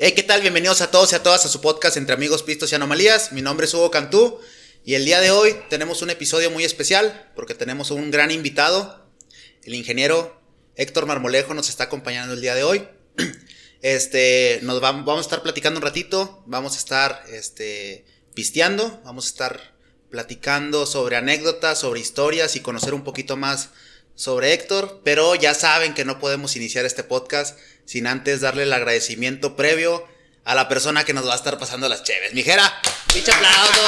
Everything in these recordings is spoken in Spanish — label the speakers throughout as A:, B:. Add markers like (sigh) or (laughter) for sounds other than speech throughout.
A: Hey, ¿qué tal? Bienvenidos a todos y a todas a su podcast Entre Amigos, Pistos y Anomalías. Mi nombre es Hugo Cantú y el día de hoy tenemos un episodio muy especial porque tenemos un gran invitado. El ingeniero Héctor Marmolejo nos está acompañando el día de hoy. (clears throat) Este, nos vamos, vamos a estar platicando un ratito, vamos a estar este, pisteando, vamos a estar platicando sobre anécdotas, sobre historias y conocer un poquito más sobre Héctor, pero ya saben que no podemos iniciar este podcast sin antes darle el agradecimiento previo a la persona que nos va a estar pasando las cheves. Mijera, pinche aplauso.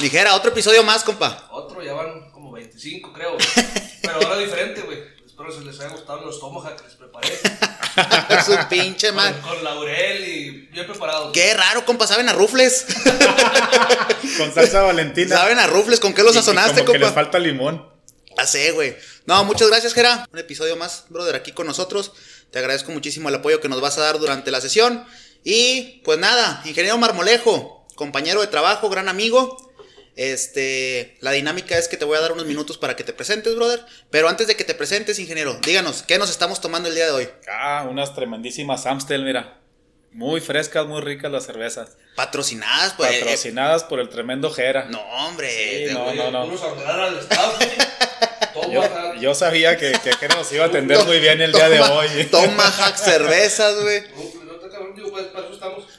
A: Mijera, otro episodio más, compa.
B: Otro, ya van como 25, creo. Pero ahora diferente, güey. Espero que les haya gustado los tomahawk que les preparé.
A: es (laughs) un pinche
B: man. Con, laurel y bien preparado.
A: Qué raro, compa, saben a rufles.
C: con salsa valentina.
A: Saben a rufles, ¿con qué los sazonaste,
C: compa? Que les falta limón.
A: Ah, sé, güey. No, muchas gracias, Gera. Un episodio más, brother, aquí con nosotros. Te agradezco muchísimo el apoyo que nos vas a dar durante la sesión. Y pues nada, ingeniero Marmolejo, compañero de trabajo, gran amigo. Este, la dinámica es que te voy a dar unos minutos para que te presentes, brother. Pero antes de que te presentes, ingeniero, díganos, ¿qué nos estamos tomando el día de hoy?
C: Ah, unas tremendísimas Amstel, mira. Muy frescas, muy ricas las cervezas.
A: Patrocinadas, pues.
C: Patrocinadas por el tremendo Jera.
A: No, hombre.
C: no, no, no.
B: Vamos a al staff.
C: Yo, yo, sabía que, que Jera nos iba a atender (laughs) muy bien el día de hoy.
A: Toma hack cervezas, güey.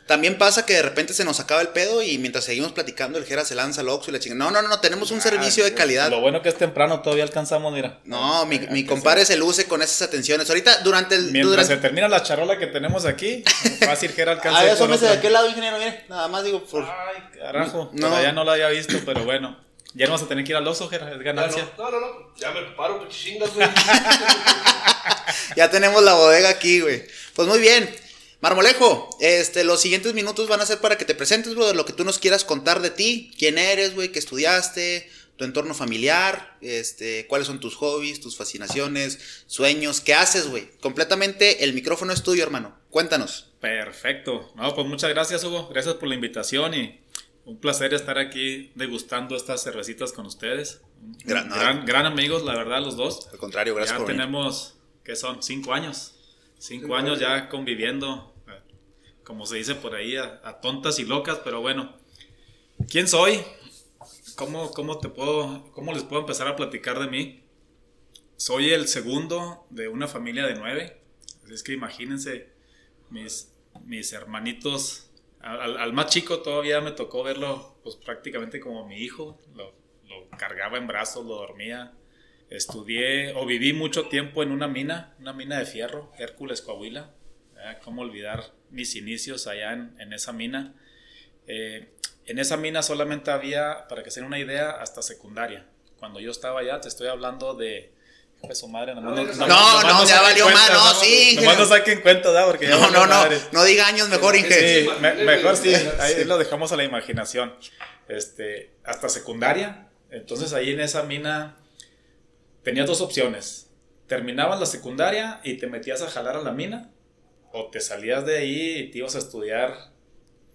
A: También pasa que de repente se nos acaba el pedo y mientras seguimos platicando, el Jera se lanza al Oxxo y le chinga. No, no, no, tenemos un ah, servicio de calidad.
C: Lo bueno que es temprano, todavía alcanzamos, mira.
A: No, mi, mi compadre se luce con esas atenciones. Ahorita, durante el.
C: Mientras se termina la charola que tenemos aquí, (laughs) fácil Jera alcanza.
A: A ver, de aquel lado, ingeniero, mire. Nada más digo, por.
C: Ay, carajo. No, no lo había visto, pero bueno. Ya no vas a tener que ir al oso, Jera, es ganancia.
B: No, no, no, ya me preparo, chingas, güey. (laughs)
A: ya tenemos la bodega aquí, güey. Pues muy bien. Marmolejo, este, los siguientes minutos van a ser para que te presentes, brother, lo que tú nos quieras contar de ti, quién eres, güey, qué estudiaste, tu entorno familiar, este, cuáles son tus hobbies, tus fascinaciones, sueños, qué haces, güey. Completamente el micrófono es tuyo, hermano. Cuéntanos.
C: Perfecto. No, pues muchas gracias, Hugo. Gracias por la invitación y un placer estar aquí degustando estas cervecitas con ustedes. Gran, gran, amigos, la verdad, los dos.
A: Al contrario, gracias
C: ya tenemos, ¿qué son? Cinco años. Cinco años ya conviviendo, como se dice por ahí, a, tontas y locas, pero bueno. ¿Quién soy? ¿Cómo, cómo, te puedo, ¿Cómo les puedo empezar a platicar de mí? Soy el segundo de una familia de nueve. Es que imagínense, mis, mis hermanitos, al, más chico todavía me tocó verlo pues prácticamente como mi hijo. Lo, cargaba en brazos, lo dormía Estudié o viví mucho tiempo en una mina, una mina de fierro, Hércules Coahuila. ¿Cómo olvidar mis inicios allá en, esa mina? Eh, en esa mina solamente había, para que se den una idea, hasta secundaria. Cuando yo estaba allá, te estoy hablando de... Su madre, no, no, no,
A: no, ya valió más, no, sí.
C: Nomás no saquen cuenta, ¿da? Porque
A: no, no, no, no diga años, mejor, Inge.
C: Sí, mejor sí, ahí lo dejamos a la imaginación. Este, hasta secundaria, entonces ahí en esa mina tenías dos opciones. Terminabas la secundaria y te metías a jalar a la mina, o te salías de ahí y te ibas a estudiar,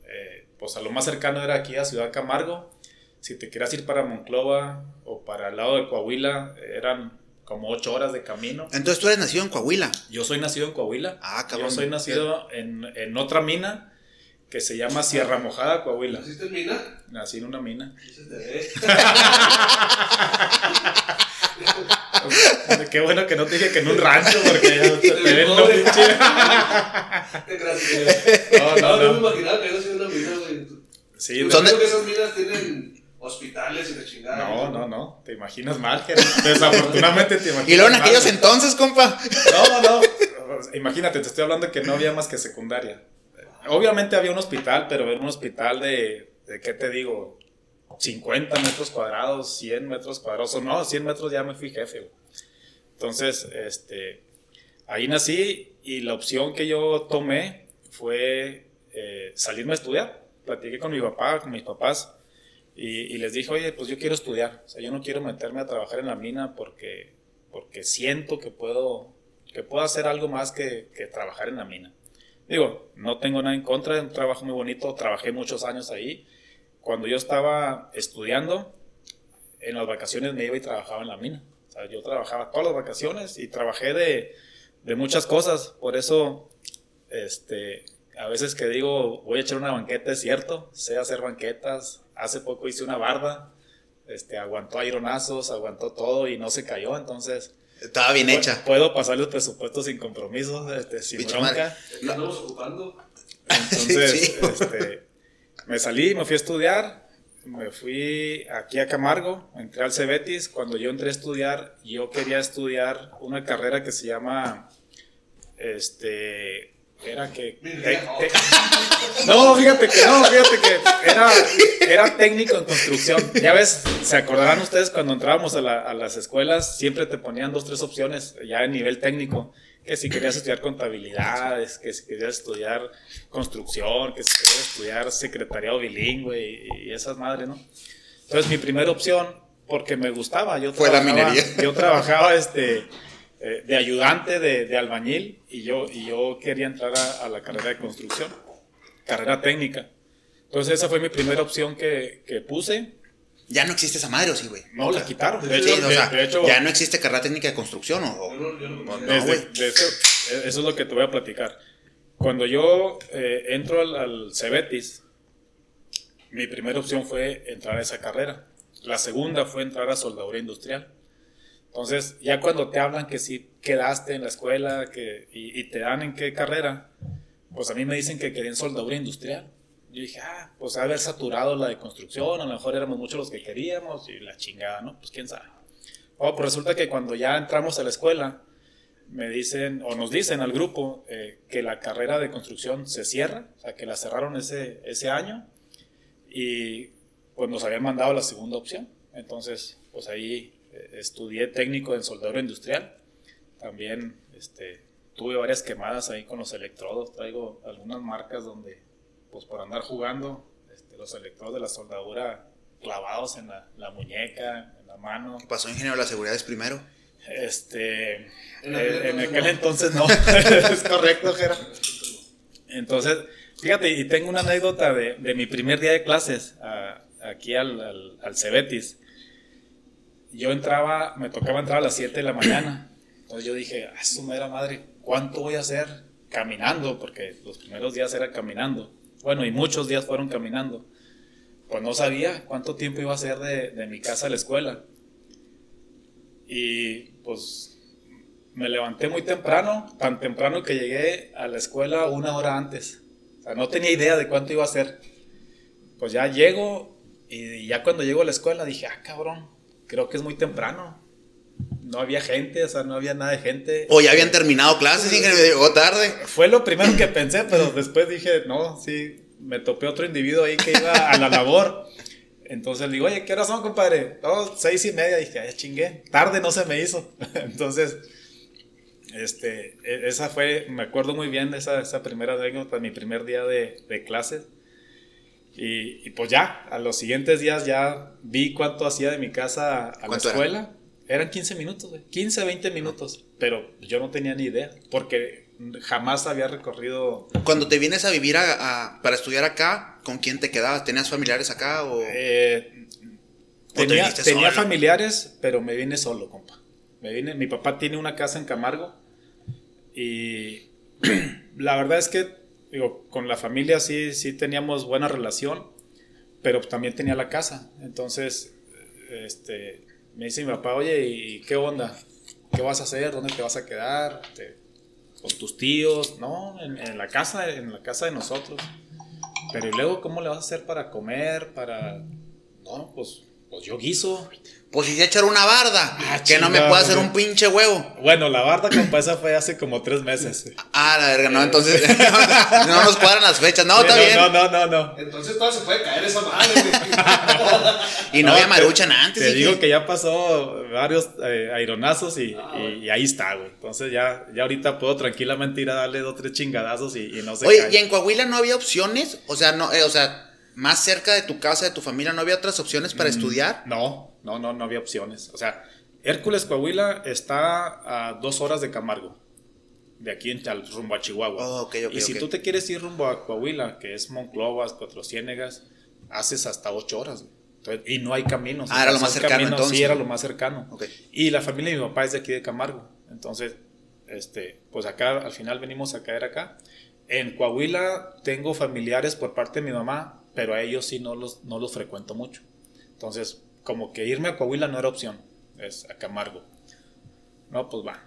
C: eh, pues a lo más cercano era aquí a Ciudad Camargo. Si te querías ir para Monclova o para el lado de Coahuila, eran como ocho horas de camino.
A: Entonces tú eres nacido en Coahuila.
C: Yo soy nacido en Coahuila.
A: Ah, cabrón.
C: Yo soy nacido en, en otra mina que se llama Sierra Mojada, Coahuila.
B: ¿Naciste en mina?
C: Nací en una mina. (laughs) (laughs) Qué bueno que no te dije que en un rancho, porque ya (laughs) te, ven lo pinche.
B: No, no, no. No me imaginaba que era sido una mina, güey. Sí,
C: ¿Son
B: que esas minas tienen hospitales y la chingada.
C: No, no, no. Te imaginas mal, Desafortunadamente te imaginas.
A: ¿Y luego en aquellos entonces, compa?
C: No, no, no. Imagínate, te estoy hablando que no había más que secundaria. Obviamente había un hospital, pero era un hospital de, de ¿qué te digo? 50 metros cuadrados, 100 metros cuadrados, o no, 100 metros ya me fui jefe. Entonces, este, ahí nací y la opción que yo tomé fue eh, salirme a estudiar. Platiqué con mi papá, con mis papás, y, les dije, oye, pues yo quiero estudiar. O sea, yo no quiero meterme a trabajar en la mina porque, porque siento que puedo, que puedo hacer algo más que, que trabajar en la mina. Digo, no tengo nada en contra, es un trabajo muy bonito, trabajé muchos años ahí cuando yo estaba estudiando, en las vacaciones me iba y trabajaba en la mina. O sea, yo trabajaba todas las vacaciones y trabajé de, de muchas cosas. Por eso este, a veces que digo, voy a echar una banqueta, es cierto, sé hacer banquetas. Hace poco hice una barda, este, aguantó aironazos, aguantó todo y no se cayó, entonces...
A: Estaba bien hecha.
C: Puedo pasar los presupuestos sin compromiso, este, sin
A: Pinche
C: bronca.
B: ¿Qué andamos ocupando? (laughs)
C: Entonces,
A: Sí.
C: este, me salí, me fui a estudiar, me fui aquí a Camargo, entré al Cebetis. Cuando yo entré a estudiar, yo quería estudiar una carrera que se llama, este, era que... te- te- no, fíjate que no, fíjate que era, era técnico en construcción. Ya ves, se acordarán ustedes cuando entrábamos a, la- a las escuelas, siempre te ponían dos, tres opciones ya en nivel técnico. Que si querías estudiar contabilidades, que si querías estudiar construcción, que si querías estudiar secretariado bilingüe y, y esas madres, ¿no? Entonces mi primera opción, porque me gustaba, yo
A: Fue la
C: trabajaba-
A: minería.
C: Yo trabajaba este, eh, de ayudante de, de albañil y yo, y yo quería entrar a, a la carrera de construcción, carrera técnica. Entonces esa fue mi primera opción que, que puse.
A: Ya no existe esa madre, ¿o sí, güey?
C: No, la quitaron. De
A: Sí,
C: hecho,
A: o
C: de-
A: sea,
C: de hecho,
A: ya no existe carrera técnica de construcción, ¿o? o-
B: Yo no- yo no-
A: no,
C: desde-
A: güey.
C: de hecho, eso es lo que te voy a platicar. Cuando yo eh, entro al, al Cebetis, mi primera opción fue entrar a esa carrera. La segunda fue entrar a soldadura industrial. Entonces, ya cuando te hablan que sí quedaste en la escuela que, y, y te dan en qué carrera, pues a mí me dicen que quedé en soldadura industrial. Yo dije, ah, pues haber saturado la de construcción, a lo mejor éramos muchos los que queríamos y la chingada, ¿no? Pues quién sabe. Oh, pues resulta que cuando ya entramos a la escuela, me dicen, o nos dicen al grupo, eh, que la carrera de construcción se cierra, o sea, que la cerraron ese, ese año y pues nos habían mandado la segunda opción. Entonces, pues ahí estudié técnico en soldadura industrial. También este, tuve varias quemadas ahí con los electrodos. Traigo algunas marcas donde, pues por andar jugando, este, los electrodos de la soldadura clavados en la, la muñeca, en la mano.
A: ¿Qué pasó, ingeniero? La seguridad es primero.
C: Este,
B: En
C: eh,
B: aquel
C: en
B: entonces
C: aquel
B: no.
C: entonces no. (laughs) es correcto, Jera. Entonces, fíjate, y tengo una anécdota de, de mi primer día de clases a- aquí al, al, al Cebetis. Yo entraba, me tocaba entrar a las 7 de la mañana. Entonces yo dije, a su mera madre, ¿cuánto voy a hacer caminando? Porque los primeros días era caminando. Bueno, y muchos días fueron caminando. Pues no sabía cuánto tiempo iba a hacer de, de mi casa a la escuela. Y pues me levanté muy temprano, tan temprano que llegué a la escuela una hora antes. O sea, no tenía idea de cuánto iba a ser. Pues ya llego y ya cuando llego a la escuela dije, ah, cabrón, creo que es muy temprano. No había gente, o sea, no había nada de gente.
A: O ya habían terminado clases, ingeniero, llegó tarde.
C: Fue lo primero que pensé, pero después dije, no, sí, me topé otro individuo ahí que iba a la labor. Entonces le digo, oye, ¿qué horas son, compadre? No, seis y media. Dije, ya chingué. Tarde no se me hizo. (laughs) Entonces, este, e- esa fue, me acuerdo muy bien de esa, esa primera anécdota, mi primer día de, de clases. Y, y pues ya, a los siguientes días ya vi cuánto hacía de mi casa a la escuela. Eran 15 minutos, güey. 15, 20 minutos. Pero yo no tenía ni idea, porque jamás había recorrido
A: Cuando te vienes a vivir a- a- para estudiar acá, ¿con quién te quedabas? ¿Tenías familiares acá o...?
C: Eh,
A: ¿O te
C: tenía familiares, pero me vine solo, compa. Me vine, mi papá tiene una casa en Camargo y (clears throat) la verdad es que, digo, con la familia sí, sí teníamos buena relación, pero también tenía la casa. Entonces, este, me dice mi papá, oye, ¿y qué onda? ¿Qué vas a hacer? ¿Dónde te vas a quedar? ¿Con tus tíos? No, en, en la casa, en la casa de nosotros. Pero ¿y luego cómo le vas a hacer para comer? Para... No, pues, pues yo guiso.
A: Pues si se echar una barda,
C: Ah,
A: que no me pueda hacer un pinche huevo.
C: Bueno, la barda, compa, esa fue hace como tres meses.
A: Ah, la verga, no, entonces (laughs) no nos cuadran las fechas. No,
C: Sí,
A: está bien.
C: No, no, no, no.
B: Entonces todavía se puede caer esa madre, güey. (laughs)
A: Y no,
C: No,
A: había
C: te-
A: maruchan antes.
C: Te
A: dije.
C: digo que ya pasó varios eh, aironazos y, y- y ahí está, güey. Entonces ya, ya ahorita puedo tranquilamente ir a darle dos, tres chingadazos y, y no se
A: Oye,
C: cae.
A: ¿y en Coahuila no había opciones? O sea, no, eh, o sea, más cerca de tu casa, de tu familia, ¿no había otras opciones
C: Mm.
A: para estudiar?
C: No, no, no, no había opciones. O sea, Hércules Coahuila está a dos horas de Camargo. De aquí en rumbo a Chihuahua.
A: Oh, ok, ok,
C: y si
A: ok.
C: tú te quieres ir rumbo a Coahuila, que es Monclovas, Cuatro Ciénegas, haces hasta ocho horas. Entonces, y no hay caminos.
A: Ah, era lo más cercano, entonces.
C: Sí, era lo más cercano. Y la familia de mi papá es de aquí de Camargo. Entonces, este, pues acá al final venimos a caer acá. En Coahuila tengo familiares por parte de mi mamá, pero a ellos sí no los, no los frecuento mucho. Entonces, como que irme a Coahuila no era opción, es a Camargo. No, pues va.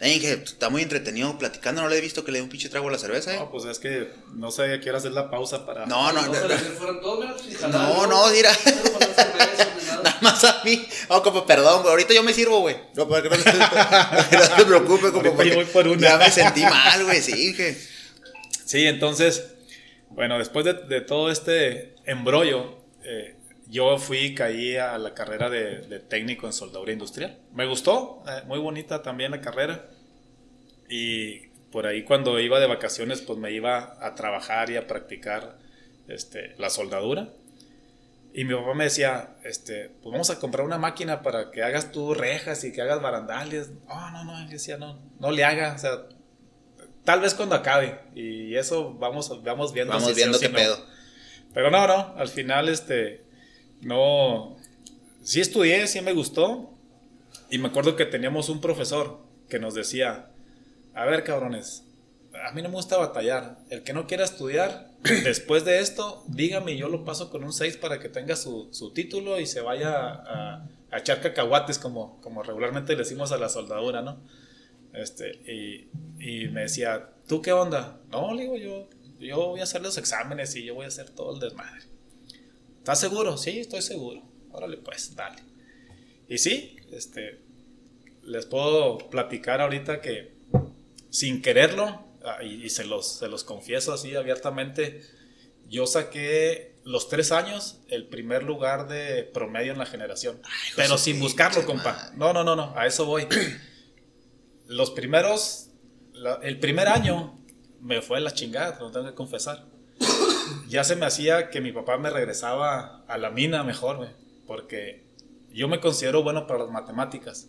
A: Ey, que está muy entretenido platicando, no le he visto que le dé un pinche trago a la cerveza, eh.
C: No, pues es que no sabía a qué hora hacer la pausa para...
A: No, no,
B: No,
A: no. No, no, no, mira.
B: Nada.
A: Más a mí. Oh, como, perdón, güey. Ahorita yo me sirvo, güey. No, para que no, se- (laughs) no se preocupe, como
C: yo voy por una.
A: ya me sentí mal, güey. Sí, que.
C: Sí, entonces, bueno, después de, de todo este embrollo, eh, yo fui caí a la carrera de, de técnico en soldadura industrial. Me gustó, eh, muy bonita también la carrera. Y por ahí cuando iba de vacaciones, pues me iba a trabajar y a practicar este, la soldadura. Y mi papá me decía, este, pues vamos a comprar una máquina para que hagas tú rejas y que hagas barandales. No, no, no, yo decía, no, no le haga, o sea, tal vez cuando acabe. Y eso vamos, vamos viendo.
A: Vamos
C: si
A: viendo qué
C: si no.
A: pedo.
C: Pero no, no, al final, este, no, sí estudié, sí me gustó. Y me acuerdo que teníamos un profesor que nos decía, a ver cabrones, a mí no me gusta batallar. El que no quiera estudiar, (clears throat) después de esto, dígame y yo lo paso con un 6 para que tenga su, su título y se vaya a, a echar cacahuates como, como regularmente le decimos a la soldadura, ¿no? Este, y, y me decía, ¿tú qué onda? No, le digo, yo, yo voy a hacer los exámenes y yo voy a hacer todo el desmadre. ¿Estás seguro? Sí, estoy seguro. Órale, pues, dale. Y sí, este, les puedo platicar ahorita que sin quererlo, ah, y, y se, los, se los confieso así abiertamente, yo saqué los tres años el primer lugar de promedio en la generación. pero sin buscarlo, compa. No, no, no, no, a eso voy. Los primeros, la- el primer año me fue la chingada, lo tengo que confesar. Ya se me hacía que mi papá me regresaba a la mina mejor, güey, porque yo me considero bueno para las matemáticas.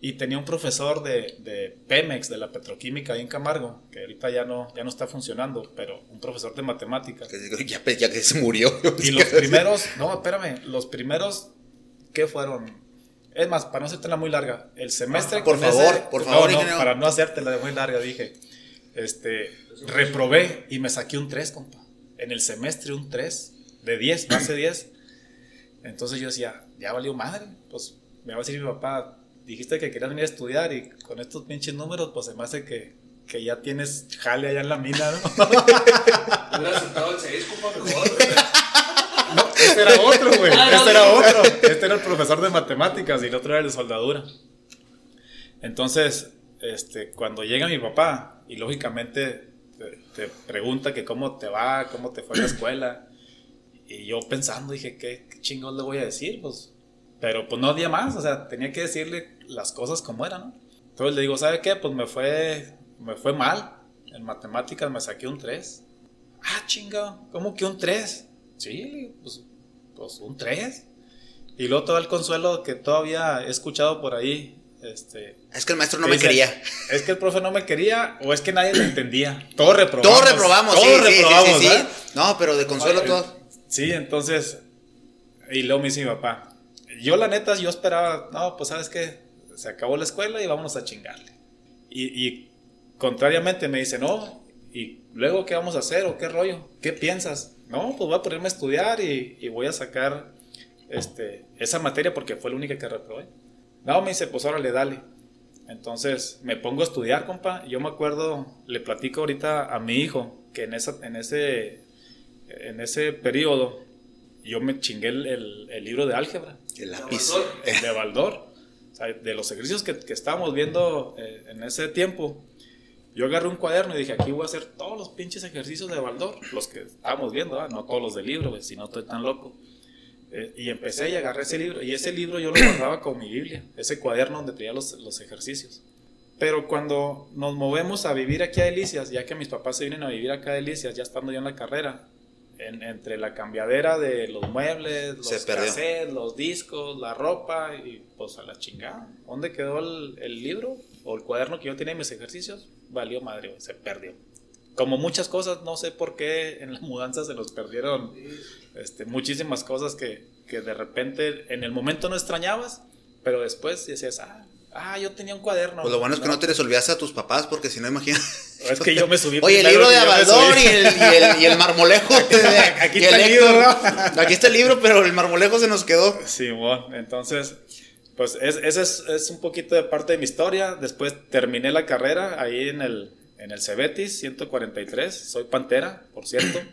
C: Y tenía un profesor de, de Pemex, de la petroquímica ahí en Camargo, que ahorita ya no, ya no está funcionando, pero un profesor de matemáticas. (laughs)
A: ya que se murió.
C: Y los primeros, no, espérame, los primeros, ¿qué fueron? Es más, para no hacértela muy larga, el semestre...
A: Por
C: con
A: favor, por
C: no,
A: favor,
C: no,
A: ingeniero.
C: para no hacértela de muy larga, dije, este, reprobé y me saqué un 3, compa. En el semestre un 3, de 10, base 10. Entonces yo decía, ya valió madre, pues me va a decir mi papá, dijiste que querías venir a estudiar y con estos pinches números, pues se me hace que, que ya tienes jale allá en la mina, ¿no? (laughs)
B: Hubiera aceptado el 6, compa, mejor. (laughs)
C: Este era otro, güey. Este era otro. Este era el profesor de matemáticas y el otro era el de soldadura. Entonces, este, cuando llega mi papá y lógicamente te, te pregunta que cómo te va, cómo te fue la escuela, y yo pensando dije, ¿qué, qué chingón le voy a decir? Pues, pero pues no había más, o sea, tenía que decirle las cosas como eran, ¿no? Entonces le digo, ¿sabe qué? Pues me fue, me fue mal. En matemáticas me saqué un 3. Ah, chinga, ¿cómo que un 3? Sí, pues, pues un 3. Y luego todo el consuelo que todavía he escuchado por ahí. Este,
A: Es que el maestro no
C: que
A: me
C: dice,
A: quería.
C: Es que el profe no me quería o es que nadie lo entendía. Todos reprobamos.
A: Todos reprobamos, sí,
C: todos
A: sí, sí,
C: reprobamos,
A: sí, sí.
C: ¿verdad?
A: No, pero de consuelo
B: Oye,
A: todo.
C: Sí, entonces. Y luego me dice mi papá. Yo, la neta, yo esperaba. No, pues sabes qué. Se acabó la escuela y vámonos a chingarle. Y, y contrariamente me dice, no. ¿Y luego qué vamos a hacer o qué rollo? ¿Qué piensas? No, pues voy a ponerme a estudiar y, y voy a sacar este, esa materia porque fue la única que reprobé. No, me dice, pues órale, dale. Entonces me pongo a estudiar, compa. Yo me acuerdo, le platico ahorita a mi hijo que en, esa, en, ese, en ese periodo yo me chingué el, el- el libro de álgebra,
A: El lápiz.
C: El de Baldor. O sea, de los ejercicios que, que estábamos viendo eh, en ese tiempo, yo agarré un cuaderno y dije, aquí voy a hacer todos los pinches ejercicios de Baldor, los que estábamos viendo, no todos los del libro, si no estoy tan loco. Eh, y empecé y agarré ese libro, y ese libro yo lo guardaba con mi Biblia, ese cuaderno donde tenía los, los ejercicios. Pero cuando nos movemos a vivir aquí a Delicias, ya que mis papás se vienen a vivir acá a Delicias, ya estando yo en la carrera, en- entre la cambiadera de los muebles, los cassettes, los discos, la ropa, y pues a la chingada. ¿Dónde quedó el, el libro o el cuaderno que yo tenía en mis ejercicios? Valió madre, se perdió. Como muchas cosas, no sé por qué en la mudanza se nos perdieron este, muchísimas cosas que, que de repente en el momento no extrañabas, pero después decías, ah, Ah, yo tenía un cuaderno.
A: Pues lo bueno es que no te les a tus papás, porque si no, imagina.
C: Es que yo me subí. (laughs)
A: Oye, el libro de
C: subí.
A: y el, y, el, y el marmolejo. (laughs)
C: aquí
A: y
C: está el libro,
A: Aquí está el libro, pero el marmolejo se nos quedó.
C: Sí, bueno, entonces, pues es, ese es, es un poquito de parte de mi historia. Después terminé la carrera ahí en el, en el Cebetis 143. Soy pantera, por cierto. (clears throat)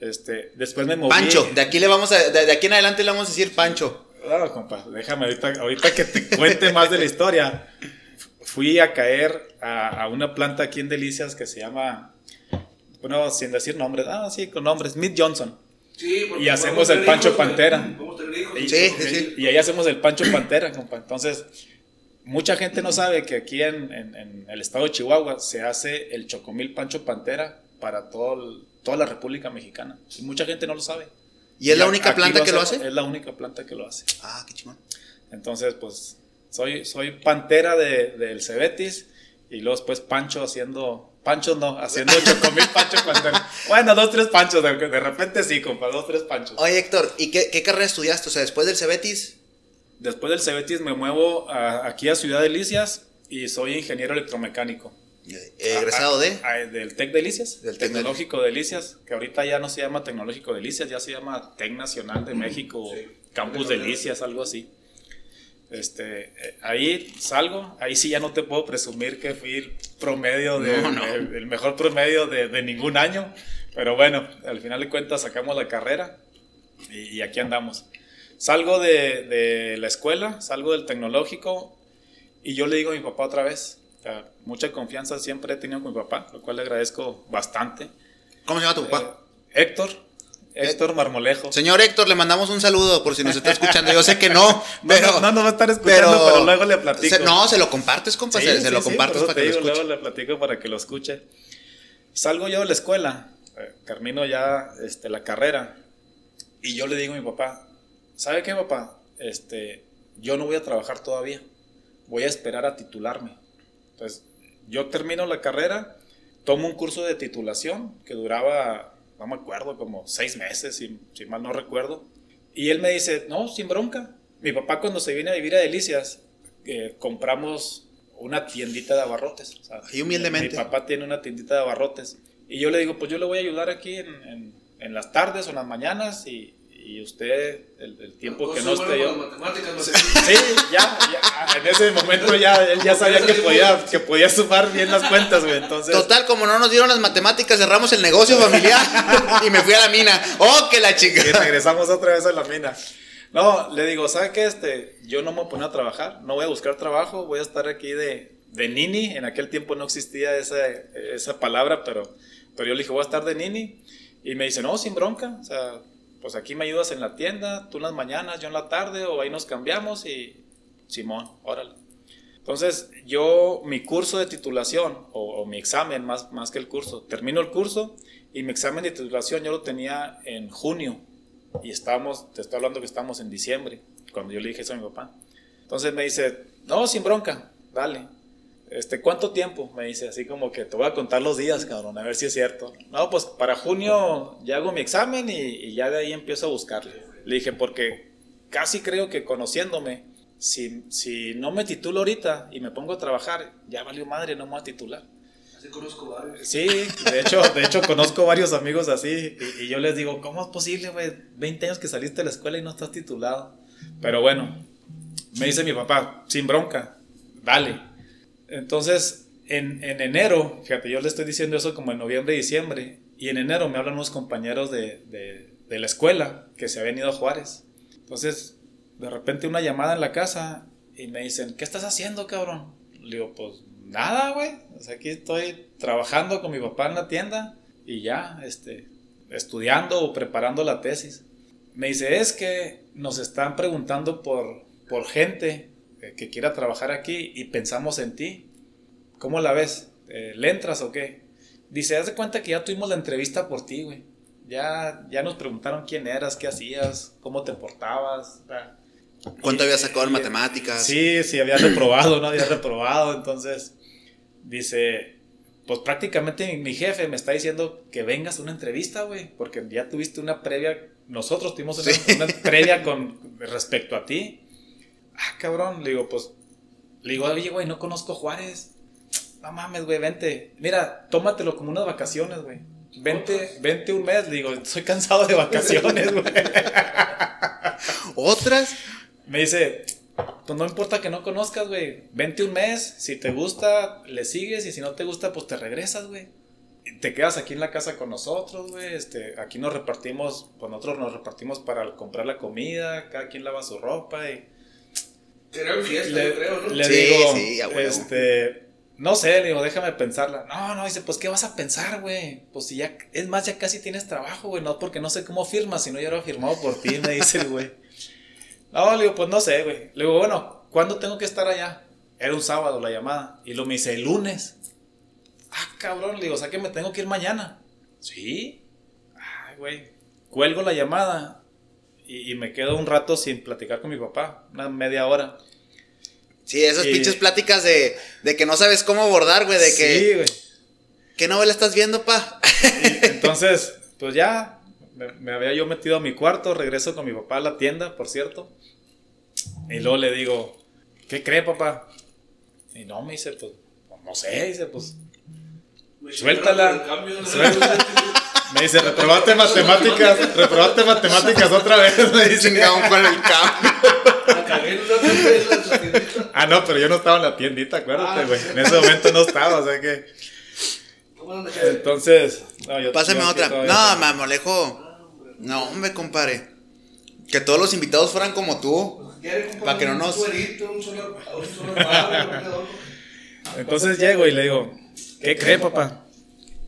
C: Este, después me moví.
A: Pancho, de aquí le vamos a, de, de aquí en adelante le vamos a decir Pancho.
C: Ah, compa, déjame ahorita, ahorita que te cuente más de la historia. Fui a caer a, a una planta aquí en Delicias que se llama, bueno, sin decir nombres, ah, sí, con nombres, Smith Johnson.
B: Sí, porque
C: Y hacemos el Pancho. Pantera. Y,
A: Sí, sí, sí.
C: y ahí hacemos el Pancho Pantera, compa. Entonces, mucha gente no sabe que aquí en, en- en el estado de Chihuahua se hace el Chocomil Pancho Pantera para todo el- toda la República Mexicana. Y mucha gente no lo sabe.
A: ¿Y es la
C: a-
A: única planta que lo hace?
C: Es la única planta que lo hace.
A: Ah, qué chingón.
C: Entonces, pues, soy, soy pantera de, del Cebetis y luego después Pancho haciendo. Pancho no, haciendo chocomil Pancho. Bueno, dos, tres panchos, de, de repente sí, compa, dos, tres panchos.
A: Oye, Héctor, ¿y qué, qué carrera estudiaste? O sea, después del Cebetis.
C: Después del Cebetis me muevo a- aquí a Ciudad Delicias y soy ingeniero electromecánico.
A: eh, Egresado de.
C: Ah, ah, del TEC Delicias,
A: Del
C: del
A: Tec
C: Tecnológico Delicias, que ahorita ya no se llama Tecnológico Delicias, ya se llama TEC Nacional de México,
B: Sí.
C: Campus Delicias, algo así. Este, eh, ahí salgo, ahí sí ya no te puedo presumir que fui el promedio de,
A: No, no.
C: El, el mejor promedio de, de ningún año, pero bueno, al final de cuentas sacamos la carrera y, y aquí andamos. Salgo de, de la escuela, salgo del tecnológico y yo le digo a mi papá otra vez, o sea, mucha confianza siempre he tenido con mi papá, lo cual le agradezco bastante.
A: ¿Cómo se llama tu papá?
C: Eh, Héctor, Héctor Marmolejo.
A: Señor Héctor, le mandamos un saludo por si nos está escuchando. Yo sé que no, (laughs) pero.
C: no, no, no va a estar escuchando, pero, luego le platico.
A: se- no, se lo compartes, compa.
C: Sí,
A: se, lo
C: sí,
A: compartes para que
C: te
A: lo
C: digo,
A: escuche.
C: Luego le platico para que lo escuche. Salgo yo de la escuela, eh, termino ya este, la carrera y yo le digo a mi papá, ¿sabe qué papá? Este, yo no voy a trabajar todavía, voy a esperar a titularme. Entonces, yo termino la carrera, tomo un curso de titulación que duraba, no me acuerdo, como seis meses, si, si mal no recuerdo. Y él me dice, no, sin bronca. Mi papá cuando se viene a vivir a Delicias, eh, compramos una tiendita de abarrotes. O sea,
A: Ahí humildemente.
C: Mi papá tiene una tiendita de abarrotes. Y yo le digo, pues yo le voy a ayudar aquí en, en- en las tardes o en las mañanas y, y usted el, el tiempo que no esté
B: bueno
C: yo.
B: matemáticas,
C: Sí, ya, ya, en ese momento ya, él ya sabía que podía, que podía sumar bien las cuentas, güey. Entonces,
A: Total, como no nos dieron las matemáticas, cerramos el negocio familiar y me fui a la mina. ¡Oh, que la
C: y
A: chica!
C: regresamos otra vez a la mina. No, le digo, ¿sabe qué? Este, yo no me voy a poner a trabajar, no voy a buscar trabajo, voy a estar aquí de, de nini. En aquel tiempo no existía esa, esa palabra, pero, pero yo le dije, voy a estar de nini. Y me dice, no, sin bronca, o sea, pues aquí me ayudas en la tienda, tú en las mañanas, yo en la tarde, o ahí nos cambiamos y Simón, órale. Entonces, yo, mi curso de titulación, o, mi examen más, más que el curso, termino el curso y mi examen de titulación yo lo tenía en junio y estábamos, te estoy hablando que estábamos en diciembre, cuando yo le dije eso a mi papá. Entonces me dice, no, sin bronca, dale. Este, ¿Cuánto tiempo? Me dice, así como que te voy a contar los días, cabrón, a ver si es cierto. No, pues para junio ya hago mi examen y, y ya de ahí empiezo a buscarle. Le dije, porque casi creo que conociéndome, si, si no me titulo ahorita y me pongo a trabajar, ya valió madre, no me voy a titular.
B: Así conozco varios.
C: Sí, de hecho, de hecho conozco varios amigos así y, y yo les digo, ¿cómo es posible, güey? 20 años que saliste de la escuela y no estás titulado. Pero bueno, me dice mi papá, sin bronca, dale. Entonces, en, en enero, fíjate, yo le estoy diciendo eso como en noviembre, diciembre, y en enero me hablan unos compañeros de, de, la escuela que se habían ido a Juárez. Entonces, de repente una llamada en la casa y me dicen, ¿qué estás haciendo, cabrón? Le digo, pues nada, güey. O aquí estoy trabajando con mi papá en la tienda y ya, este, estudiando o preparando la tesis. Me dice, es que nos están preguntando por, por gente eh, que quiera trabajar aquí y pensamos en ti. ¿Cómo la ves? Eh, ¿Le entras o qué? Dice, haz de cuenta que ya tuvimos la entrevista por ti, güey. Ya, ya nos preguntaron quién eras, qué hacías, cómo te portabas.
A: ¿Cuánto
C: y-
A: había sacado en matemáticas?
C: Sí, sí, había reprobado, no había reprobado. Entonces, dice, pues prácticamente mi, mi jefe me está diciendo que vengas a una entrevista, güey, porque ya tuviste una previa, nosotros tuvimos una,
A: Sí.
C: una previa con respecto a ti. Ah, cabrón, le digo, pues Le digo, oye, güey, no conozco Juárez. No mames, güey, vente. Mira, tómatelo como unas vacaciones, güey. Vente, vente un mes. Le digo, estoy cansado de vacaciones, güey.
A: ¿Otras?
C: Me dice, pues no importa que no conozcas, güey. Vente un mes. Si te gusta, le sigues. Y si no te gusta, pues te regresas, güey. Te quedas aquí en la casa con nosotros, güey. Este, aquí nos repartimos, pues nosotros nos repartimos para comprar la comida. Cada quien lava su ropa y
B: Sería en fiesta,
C: le,
B: yo creo, ¿no?
C: le
A: Sí,
C: digo,
A: sí,
C: este, no sé, le digo, déjame pensarla. No, no, dice, pues, ¿qué vas a pensar, güey? Pues si ya, es más, ya casi tienes trabajo, güey, no porque no sé cómo firmas, sino ya lo he firmado por ti, me dice el güey. No, le digo, pues no sé, güey. Le digo, bueno, ¿cuándo tengo que estar allá? Era un sábado la llamada. Y lo me dice, el lunes. Ah, cabrón, le digo, o sea que me tengo que ir mañana. Sí. Ay, güey. Cuelgo la llamada y, y me quedo un rato sin platicar con mi papá, una media hora.
A: Sí, esas pinches pláticas de, de que no sabes cómo abordar, güey, de que...
C: Sí, güey.
A: ¿Qué novela estás viendo, pa?
C: Y (laughs) entonces, pues ya, me, me había yo metido a mi cuarto, regreso con mi papá a la tienda, por cierto. Y luego le digo, ¿qué cree, papá? Y no, me dice, pues, no sé, dice, pues,
B: Me
C: Suéltala.
B: cambio, ¿no?
C: Suéltala. (laughs) me dice, reprobaste matemáticas, reprobaste matemáticas otra vez, (laughs) me dice.
A: Chingado con el cambio.
C: Ah, no, pero yo no estaba en la tiendita, acuérdate,
B: Ah,
C: güey. En ese momento no estaba, o sea que.
B: ¿Cómo no?
C: Entonces, no, yo
A: Pásame
C: yo
A: otra. No,
C: tengo-
A: me amolejo. No, hombre, compadre. Que todos los invitados fueran como tú.
B: ¿Quiere comprar
A: Pa' que no nos-?
C: Entonces llego y le digo, ¿qué cree, papá?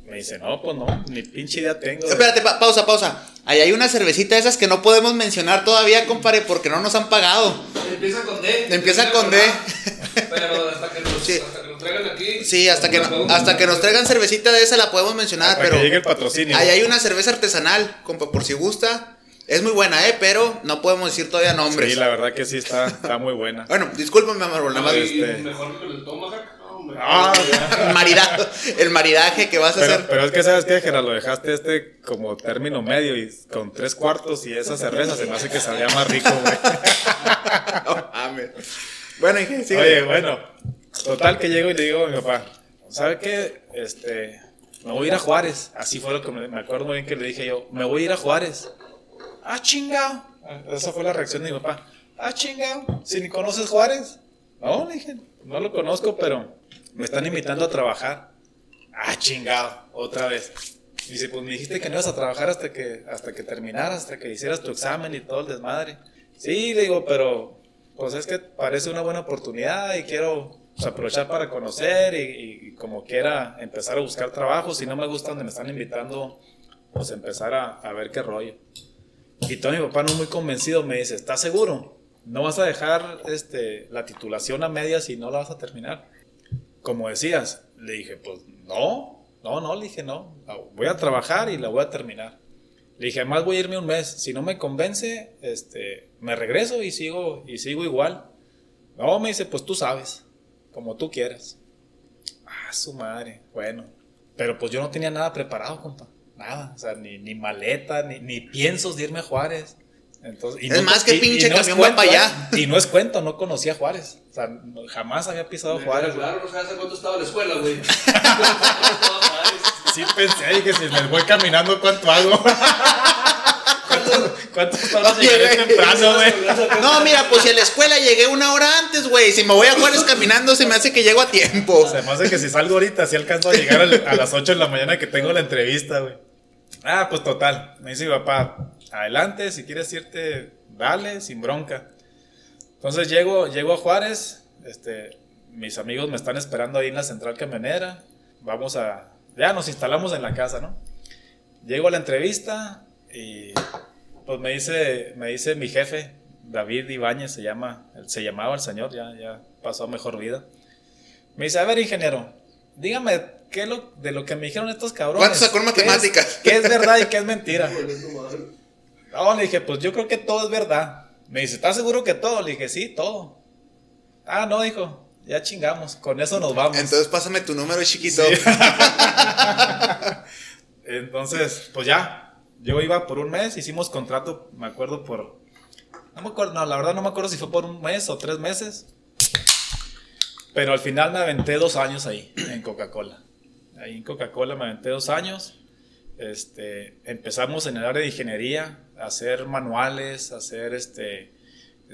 C: Me dice, no, pues no, ni pinche idea tengo.
A: Espérate, pa- pausa, pausa. Ahí hay una cervecita de esas que no podemos mencionar todavía, compadre, porque no nos han pagado.
B: Empieza con D.
A: Empieza con D.
B: Pero hasta que nos,
A: Sí.
B: hasta que nos traigan aquí.
A: Sí, hasta que, hasta que nos traigan cervecita de esa la podemos mencionar,
C: Hasta
A: pero
C: que llegue el patrocinio.
A: ahí hay una cerveza artesanal, compa, por si gusta. Es muy buena, ¿eh? Pero no podemos decir todavía nombres.
C: Sí, la verdad que sí está, está muy buena.
A: Bueno, discúlpame, amor, nada más
C: este-
B: Mejor que el Tomahawk. No, hombre.
C: Ah,
A: el maridaje, el maridaje que vas a
C: pero,
A: hacer.
C: pero es que, ¿sabes qué, Gerard? Lo dejaste este como término medio y con tres cuartos y esa cerveza se me hace que salía más rico, güey. (laughs)
A: No mames. Bueno, Inge, sigue.
C: Oye, bueno, total que llego y le digo a mi papá, ¿sabe qué? Este, me voy a ir a Juárez. Así fue lo que me, me acuerdo muy bien que le dije yo, me voy a ir a Juárez. Ah, chingado. Esa fue la reacción de mi papá. Ah, chingado. Si ni conoces Juárez. No, le dije, no lo conozco, pero me están invitando a trabajar. Ah, chingado, otra vez. Dice, pues me dijiste que no ibas a trabajar hasta que, hasta que terminaras, hasta que hicieras tu examen y todo el desmadre. Sí, le digo, pero pues es que parece una buena oportunidad y quiero pues, aprovechar para conocer y, y como quiera empezar a buscar trabajo. Si no me gusta donde me están invitando, pues empezar a, a ver qué rollo. Y todo mi papá no muy convencido me dice, ¿estás seguro? ¿No vas a dejar este, la titulación a medias y no la vas a terminar? Como decías, le dije, pues no, no, no, le dije no, voy a trabajar y la voy a terminar. Le dije, además voy a irme un mes, si no me convence, este, me regreso y sigo, y sigo igual. No, me dice, pues tú sabes, como tú quieras. Ah, su madre, bueno. Pero pues yo no tenía nada preparado, compa. Nada, o sea, ni, ni maleta, ni, ni piensos de irme a Juárez. Entonces, y
A: Es más que
C: y-
A: pinche
C: y no
A: camión
C: cuento,
A: pa'
C: ¿eh?
A: allá.
C: Y no es cuento, no conocía a Juárez. O sea, no- jamás había pisado
B: Me
C: Juárez.
B: queda
C: güey.
B: Claro, no sabes a cuánto estaba la escuela, güey. (laughs)
C: Sí pensé, dije, si me voy caminando, ¿cuánto hago? (laughs) ¿Cuántas, horas
A: güey.
C: temprano, güey?
A: No, mira, pues si a la escuela llegué una hora antes, güey. Si me voy a Juárez caminando, se me hace que llego a tiempo.
C: Se me hace que si salgo ahorita, sí alcanzo a llegar a las 8 de la mañana que tengo la entrevista, güey. Ah, pues total. Me dice mi papá, adelante, si quieres irte, dale, sin bronca. Entonces llego, llego a Juárez, este, mis amigos me están esperando ahí en la central camionera. Vamos a, ya nos instalamos en la casa, ¿no? Llego a la entrevista y pues me dice, me dice mi jefe, David Ibáñez se llama, se llamaba el señor, ya, ya pasó a mejor vida. Me dice, a ver, ingeniero, dígame qué es lo, de lo que me dijeron estos cabrones.
A: ¿Cuánto sacó en
C: ¿Qué es-
A: matemáticas?
C: ¿Qué es, verdad y qué es mentira? (laughs) No, le dije, pues yo creo que todo es verdad. Me dice, ¿estás seguro que todo? Le dije, sí, todo. Ah, no, dijo, ya chingamos, con eso nos vamos.
A: Entonces pásame tu número, chiquito.
C: Sí. (laughs) Entonces, pues ya, yo iba por un mes, hicimos contrato, me acuerdo por... No me acuerdo, no, la verdad no me acuerdo si fue por un mes o tres meses. Pero al final me aventé dos años ahí, en Coca-Cola. Ahí en Coca-Cola me aventé dos años. Este, empezamos en el área de ingeniería, hacer manuales, hacer este,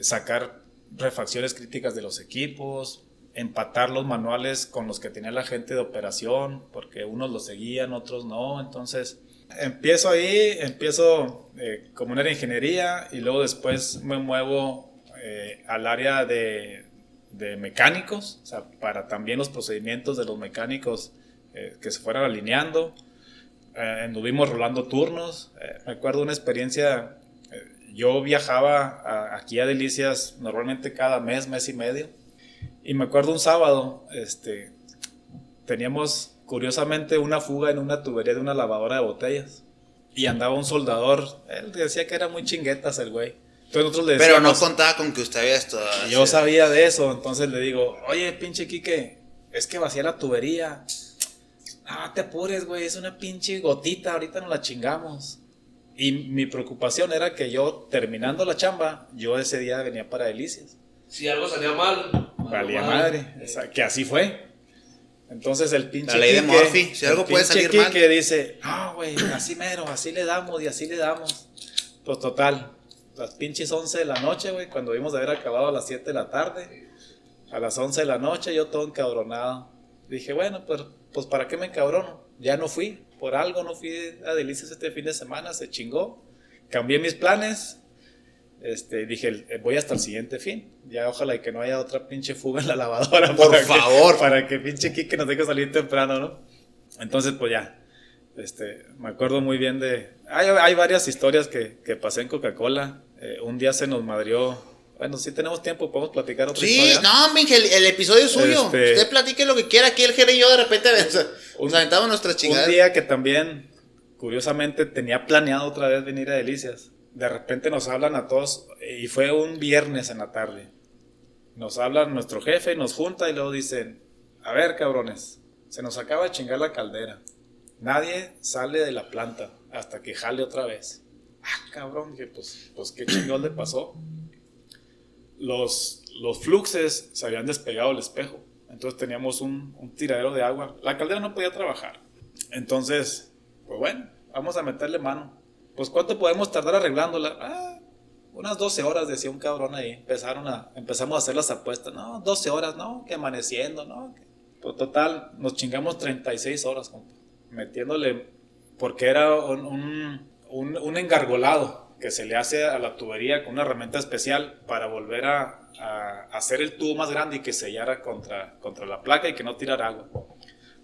C: sacar refacciones críticas de los equipos, empatar los manuales con los que tenía la gente de operación, porque unos los seguían, otros no. Entonces, empiezo ahí, empiezo eh, como una ingeniería y luego después me muevo eh, al área de, de, mecánicos, para también los procedimientos de los mecánicos eh, que se fueran alineando. Anduvimos rolando turnos. me acuerdo una experiencia, yo viajaba aquí a Delicias normalmente cada mes, mes y medio y me acuerdo un sábado, este, teníamos curiosamente una fuga en una tubería de una lavadora de botellas. Y andaba un soldador, él decía que era muy chinguetas el güey.
A: Entonces nosotros le Pero no contaba con que usted había esto.
C: Yo sabía de eso, entonces le digo, oye, pinche Quique, es que vacía la tubería. Ah, te apures, güey, es una pinche gotita, ahorita nos la chingamos. Y mi preocupación era que yo, terminando la chamba, yo ese día venía para Delicias.
B: Si algo salía mal,
C: valía madre. que así fue. Entonces el pinche.
A: La ley de Murphy, si algo puede salir mal.
C: que dice, no, güey, así mero, así le damos y así le damos. Pues total, las pinches 11 de la noche, güey, cuando vimos de haber acabado a las 7 de la tarde, a las 11 de la noche yo todo encabronado. Dije, bueno, pues, pues ¿para qué me encabrono? Ya no fui, por algo no fui a Delicias este fin de semana, se chingó. Cambié mis planes, este, dije, eh, voy hasta el siguiente fin. Ya ojalá y que no haya otra pinche fuga en la lavadora.
A: Por favor.
C: para que pinche Kike nos deje salir temprano, ¿no? Entonces, pues ya. Este, me acuerdo muy bien de... Hay, hay varias historias que, que pasé en Coca-Cola. Eh, un día se nos madrió... Bueno, si tenemos tiempo, podemos platicar otra
A: sí, historia. Sí, no, el, el, episodio es suyo. Este, Usted platique lo que quiera. Aquí el jefe y yo de repente (laughs) nos aventamos nuestras chingadas.
C: Un día que también, curiosamente, tenía planeado otra vez venir a Delicias de repente nos hablan a todos, y fue un viernes en la tarde. Nos hablan nuestro jefe, nos junta y luego dicen, a ver cabrones, se nos acaba de chingar la caldera. Nadie sale de la planta hasta que jale otra vez. Ah, cabrón, que pues, pues qué chingón le pasó. Los, los fluxes se habían despegado el espejo. Entonces teníamos un, tiradero de agua. La caldera no podía trabajar. Entonces, pues bueno, vamos a meterle mano pues ¿cuánto podemos tardar arreglándola? Ah, unas 12 horas, decía un cabrón ahí. Empezaron a, empezamos a hacer las apuestas. No, 12 horas, no, que amaneciendo, no. Pues total, nos chingamos 36 horas, compa, metiéndole, porque era un, un, engargolado que se le hace a la tubería con una herramienta especial para volver a, hacer el tubo más grande y que sellara contra, contra la placa y que no tirara agua.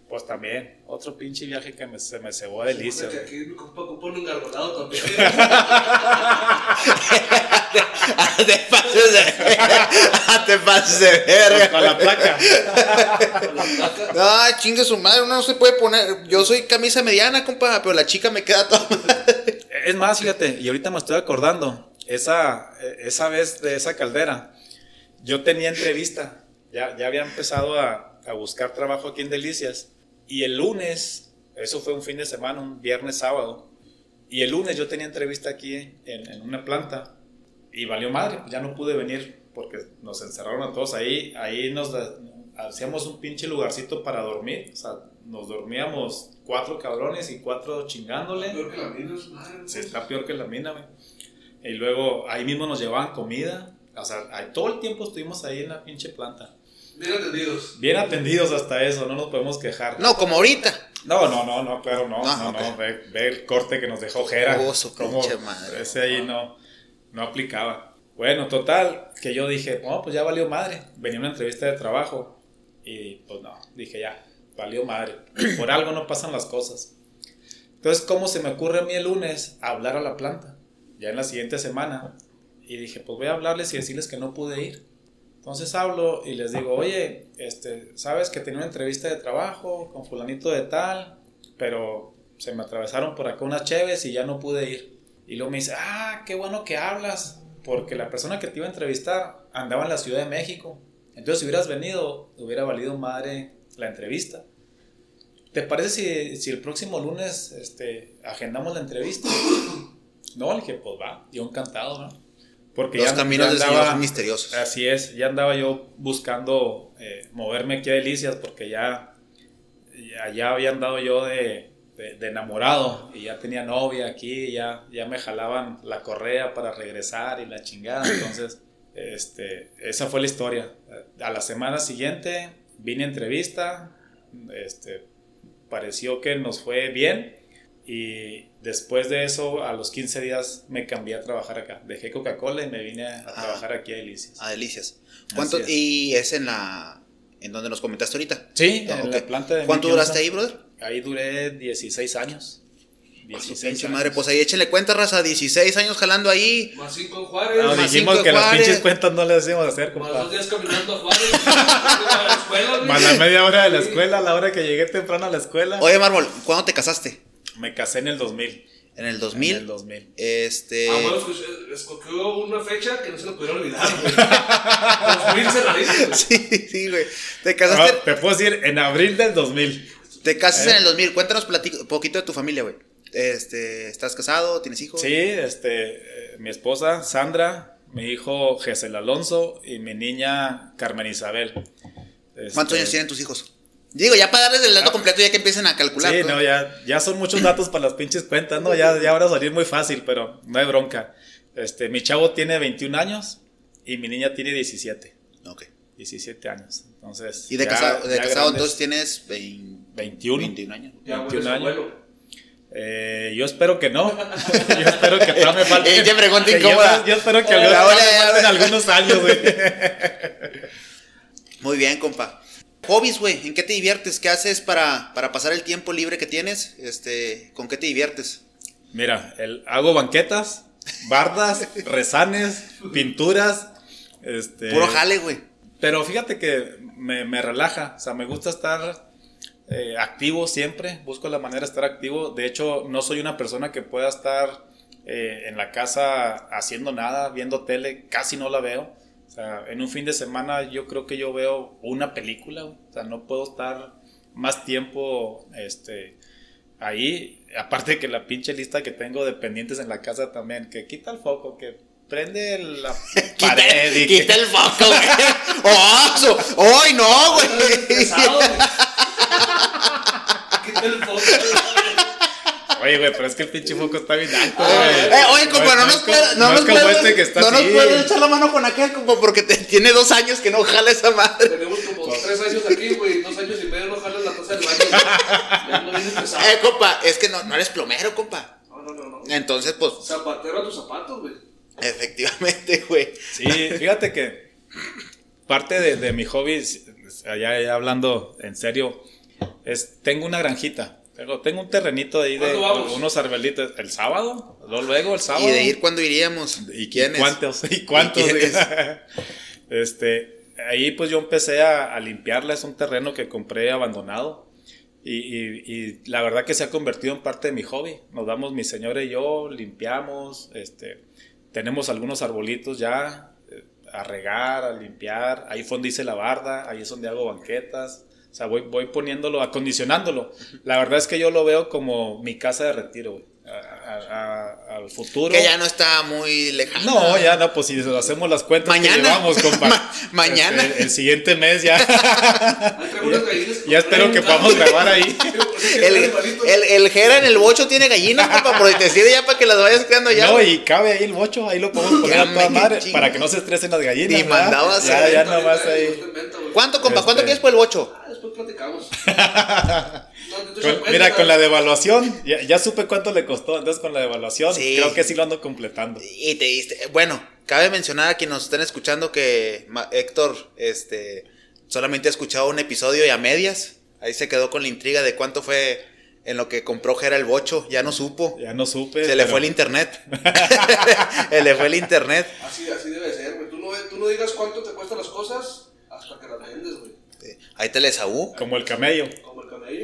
C: Pues también, otro pinche viaje que me, se me cebó a delicia.
B: Aquí mi compa un engarbolado también.
A: te pases de te pases de verga.
C: Con la placa.
A: No, chingue su madre, uno no se puede poner. Yo soy camisa mediana, compa, pero la chica me queda toda
C: Es más, fíjate, y ahorita me estoy acordando, esa, esa vez de esa caldera, yo tenía entrevista. Ya, ya había empezado a, a buscar trabajo aquí en Delicias y el lunes, eso fue un fin de semana, un viernes, sábado. Y el lunes yo tenía entrevista aquí en, una planta y valió madre, ya no pude venir porque nos encerraron a todos ahí. Ahí nos hacíamos un pinche lugarcito para dormir. O sea, nos dormíamos cuatro cabrones y cuatro chingándole.
B: Peor que la mina,
C: Sí, está peor que la mina, güey. Y luego ahí mismo nos llevaban comida. O sea, todo el tiempo estuvimos ahí en la pinche planta.
B: Bien atendidos.
C: Bien atendidos hasta eso, no nos podemos quejar.
A: No, como ahorita.
C: No, no, no, no, claro, no, no, no, ve, el corte que nos dejó Jera.
A: Oh, como madre.
C: Ese ahí no, no aplicaba. Bueno, total, que yo dije, no, pues ya valió madre. Venía una entrevista de trabajo y pues no, dije ya, valió madre. Por algo no pasan las cosas. Entonces, ¿cómo se me ocurre a mí el lunes hablar a la planta? Ya en la siguiente semana. Y dije, pues voy a hablarles y decirles que no pude ir. Entonces hablo y les digo, oye, este, sabes que tenía una entrevista de trabajo con fulanito de tal, pero se me atravesaron por acá unas cheves y ya no pude ir. Y luego me dice, ah, qué bueno que hablas, porque la persona que te iba a entrevistar andaba en la Ciudad de México. Entonces si hubieras venido, hubiera valido madre la entrevista. ¿Te parece si, si el próximo lunes este, agendamos la entrevista? (coughs) No, le dije, pues va, yo encantado, ¿no? Porque
A: Los
C: ya,
A: caminos
C: ya
A: del Señor
C: andaba-
A: son misteriosos.
C: Así es, ya andaba yo buscando eh, moverme aquí a Delicias porque ya, ya había andado yo de, de- de enamorado y ya tenía novia aquí, ya, ya me jalaban la correa para regresar y la chingada. (clears throat) Entonces, este, esa fue la historia. A la semana siguiente vine a entrevista, este, pareció que nos fue bien y después de eso, a los 15 días me cambié a trabajar acá. Dejé Coca-Cola y me vine a
A: Ah.
C: trabajar aquí a Delicias.
A: Ah, delicias. ¿Cuánto?
C: Es.
A: Y es en la. En donde nos comentaste ahorita.
C: Sí,
A: Ah,
C: en
A: ok.
C: la planta de
A: ¿Cuánto duraste ahí, brother?
C: Ahí duré 16 años.
A: Su
C: 16
A: pinche
C: años.
A: madre, pues ahí échenle cuenta, raza, 16 años jalando ahí.
B: Más cinco en Juárez.
C: No,
A: Más
C: dijimos
A: cinco
C: que las
A: Juárez.
C: pinches cuentas no las íbamos a hacer,
B: Más
C: compa.
B: dos días caminando a Juárez. (laughs) a la escuela.
C: Más la media hora de la escuela, a la hora que llegué temprano a la escuela.
A: Oye, Mármol, ¿cuándo te casaste?
C: Me casé en el 2000.
A: En el
C: En
A: 2000.
C: el 2000.
A: Este.
B: Ah, bueno, escuché- escogió una fecha que no se le pudiera olvidar, güey. 2000 cerradito, güey.
A: sí, sí, güey. Te casaste,
C: Ah, te puedo decir, en abril del 2000.
A: te casas
C: ¿Eh?
A: en el 2000. Cuéntanos platico- poquito de tu familia, güey. Este, ¿estás casado? ¿Tienes hijos?
C: Sí, este, eh, mi esposa Sandra, mi hijo Gesel Alonso y mi niña Carmen Isabel.
A: ¿Cuántos
C: Este,
A: años tienen tus hijos? Digo, ya para darles el dato
C: Ah.
A: completo, ya que empiecen a calcular.
C: Sí,
A: pues.
C: no, ya, ya son muchos datos para las pinches cuentas, ¿no? Ya, ya ahora va a salir muy fácil, pero no hay bronca. Este, mi chavo tiene 21 años y mi niña tiene 17.
A: Ok.
C: 17 años. Entonces.
A: Y de
C: ya-
A: casado, de casado entonces tienes 20
C: 21.
A: 21 años.
B: Ya, güey,
C: 21
B: es
C: años.
B: abuelo.
C: Eh, yo espero que no. (laughs) yo espero que todavía me falten.
A: Eh, qué pregunta (laughs)
C: yo-
A: incómoda.
C: Yo, espero que
A: Eh,
C: todavía
A: ahora,
C: me falten algunos años, güey. (laughs)
A: Muy bien, compa. Hobbies, güey, ¿en qué te diviertes? ¿Qué haces para, para pasar el tiempo libre que tienes? Este, ¿con qué te diviertes?
C: Mira, el, hago banquetas, bardas, (laughs) rezanes, pinturas. Este,
A: Puro jale, güey.
C: Pero fíjate que me, me relaja, o sea, me gusta estar eh, activo siempre, busco la manera de estar activo. De hecho, no soy una persona que pueda estar eh, en la casa haciendo nada, viendo tele, casi no la veo. Sea, en un fin de semana yo creo que yo veo una película, o sea, no puedo estar más tiempo este, ahí. Aparte que la pinche lista que tengo de pendientes en la casa también, que quita el foco, que prende la (laughs)
A: Quita,
C: pared y que-
A: quita el foco, güey. (laughs) ¡Oh, su- ¡Ay, no, güey! (laughs)
B: Quita el foco, güey.
C: Oye, güey, pero es que el pinche foco está bien alto,
A: Eh,
C: güey.
A: oye, compa, no, nos puede, no, nos
C: este que está
A: no nos
C: así.
A: puede echar la mano con aquel, compa, porque te- tiene dos años que no jala esa madre.
B: Tenemos como tres años aquí, güey. Dos años y medio no jalas la taza del baño. Ya no vienes pesado.
A: Eh, compa, es que no, no eres plomero, compa.
B: No, no, no, no.
A: Entonces, pues,
B: Zapatero a tus zapatos, güey.
A: efectivamente, güey.
C: Sí, fíjate que parte de, de mi hobby, ya hablando en serio, es tengo una granjita. Tengo, tengo un terrenito ahí de
B: ¿Cuándo vamos?
C: unos arbelitos. ¿El sábado? Luego, luego el sábado.
A: Y de ir cuando iríamos.
C: ¿Y
A: quiénes?
C: ¿Cuántos? ¿Y cuántos?
A: ¿Y quiénes? (laughs)
C: este, ahí pues yo empecé a, a limpiarla, es un terreno que compré abandonado. Y, y- y la verdad que se ha convertido en parte de mi hobby. Nos damos mi señora y yo, limpiamos, este, tenemos algunos arbolitos ya eh, a regar, a limpiar. Ahí fue donde hice la barda, ahí es donde hago banquetas. O sea, voy, voy poniéndolo, acondicionándolo. La verdad es que yo lo veo como mi casa de retiro, güey. A- a- a- al futuro.
A: Que ya no está muy lejano.
C: No, ya no, pues si hacemos las cuentas
A: Mañana.
C: que llevamos, (laughs) compa.
A: Ma- mañana.
C: Este, el siguiente mes ya. (laughs) Ya espero que podamos grabar ahí. (laughs)
A: El, el, el Jera en el bocho tiene gallinas, compa, por te sirve ya para que las vayas creando ya.
C: No, y cabe ahí el bocho, ahí lo podemos poner a toda madre
A: chingo.
C: para que no se estresen las gallinas.
A: Ni
C: ¿verdad?
A: mandabas
C: Ya,
A: a-
C: ya nomás ahí.
A: ¿Cuánto, compa? ¿Cuánto
C: Este-
A: quieres por el bocho?
B: Ah, después platicamos.
C: Con- mira, con la devaluación, ya, ya supe cuánto le costó. Entonces, con la devaluación,
A: Sí.
C: creo que sí lo ando completando.
A: Y te diste. Bueno, cabe mencionar a quienes nos estén escuchando que Héctor este, solamente ha escuchado un episodio y a medias. Ahí se quedó con la intriga de cuánto fue en lo que compró Jera el bocho. Ya no supo.
C: Ya no supe.
A: Se le
C: pero-
A: fue el internet. (laughs) (laughs) se le fue el internet.
B: Así, así debe ser, güey. Tú no, tú no digas cuánto te cuestan las cosas hasta que las vendes, güey.
A: Ahí te le Esaú.
C: Como el camello.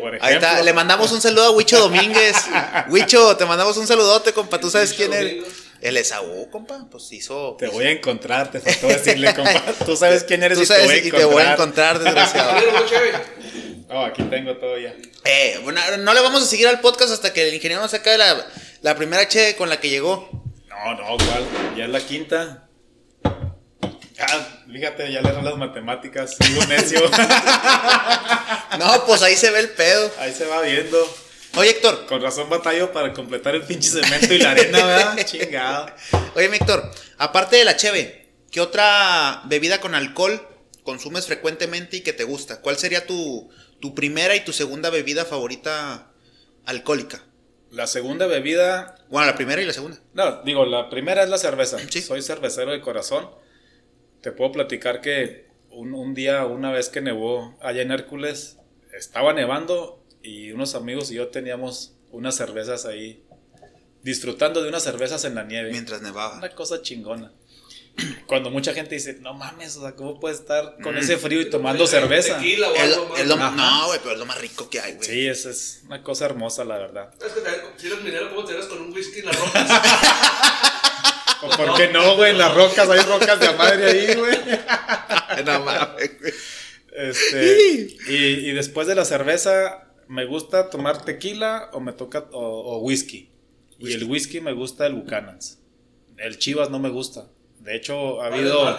C: Por.
A: Ahí está, le mandamos un saludo a Huicho Domínguez. (laughs) Huicho, te mandamos un saludote, compa. ¿Tú sabes quién eres? El Esaú, compa. Pues hizo.
C: Te voy a encontrar, te faltó decirle, compa. (laughs) Tú sabes quién eres
A: Tú
C: y te voy a
A: y
C: encontrar.
A: te voy a encontrar, desgraciado. (laughs)
B: Chévere.
C: Oh, aquí tengo todo ya.
A: Eh, bueno, no le vamos a seguir al podcast hasta que el ingeniero nos acabe la, la primera che con la que llegó.
C: No, no, ¿cuál? Ya es la quinta. Ah, fíjate, ya le dan las matemáticas, (laughs) sigo necio. (laughs)
A: No, pues ahí se ve el pedo.
C: Ahí se va viendo.
A: Oye, Héctor.
C: Con razón batallo para completar el pinche cemento y la arena, ¿verdad? (laughs) Chingado.
A: Oye, Héctor, aparte de la cheve, ¿qué otra bebida con alcohol consumes frecuentemente y que te gusta? ¿Cuál sería tu, tu primera y tu segunda bebida favorita alcohólica?
C: La segunda bebida.
A: Bueno, la primera y la segunda.
C: No, digo, la primera es la cerveza.
A: Sí.
C: Soy cervecero de corazón. Te puedo platicar que un, un día, una vez que nevó allá en Hércules, estaba nevando y unos amigos y yo teníamos unas cervezas ahí, disfrutando de unas cervezas en la nieve.
A: Mientras nevaba.
C: Una cosa chingona. (clears throat) Cuando mucha gente dice, no mames, o sea, ¿cómo puedes estar con
A: Mm.
C: ese frío y tomando cerveza?
B: Tequila o algo
A: lo- no, güey, pero es lo más rico que hay, güey.
C: Sí, es, es una cosa hermosa, la verdad.
B: Es que si eres minero, ¿cómo te con un whisky en las rocas? (laughs)
C: ¿O ¿Por qué no, güey? En las rocas, hay rocas de madre ahí, güey. (laughs)
A: no mames, güey.
C: Este, y, y después de la cerveza, me gusta tomar tequila o me toca o, o whisky. Y el whisky me gusta el Buchanan's. El Chivas no me gusta. De hecho, ha habido, ha,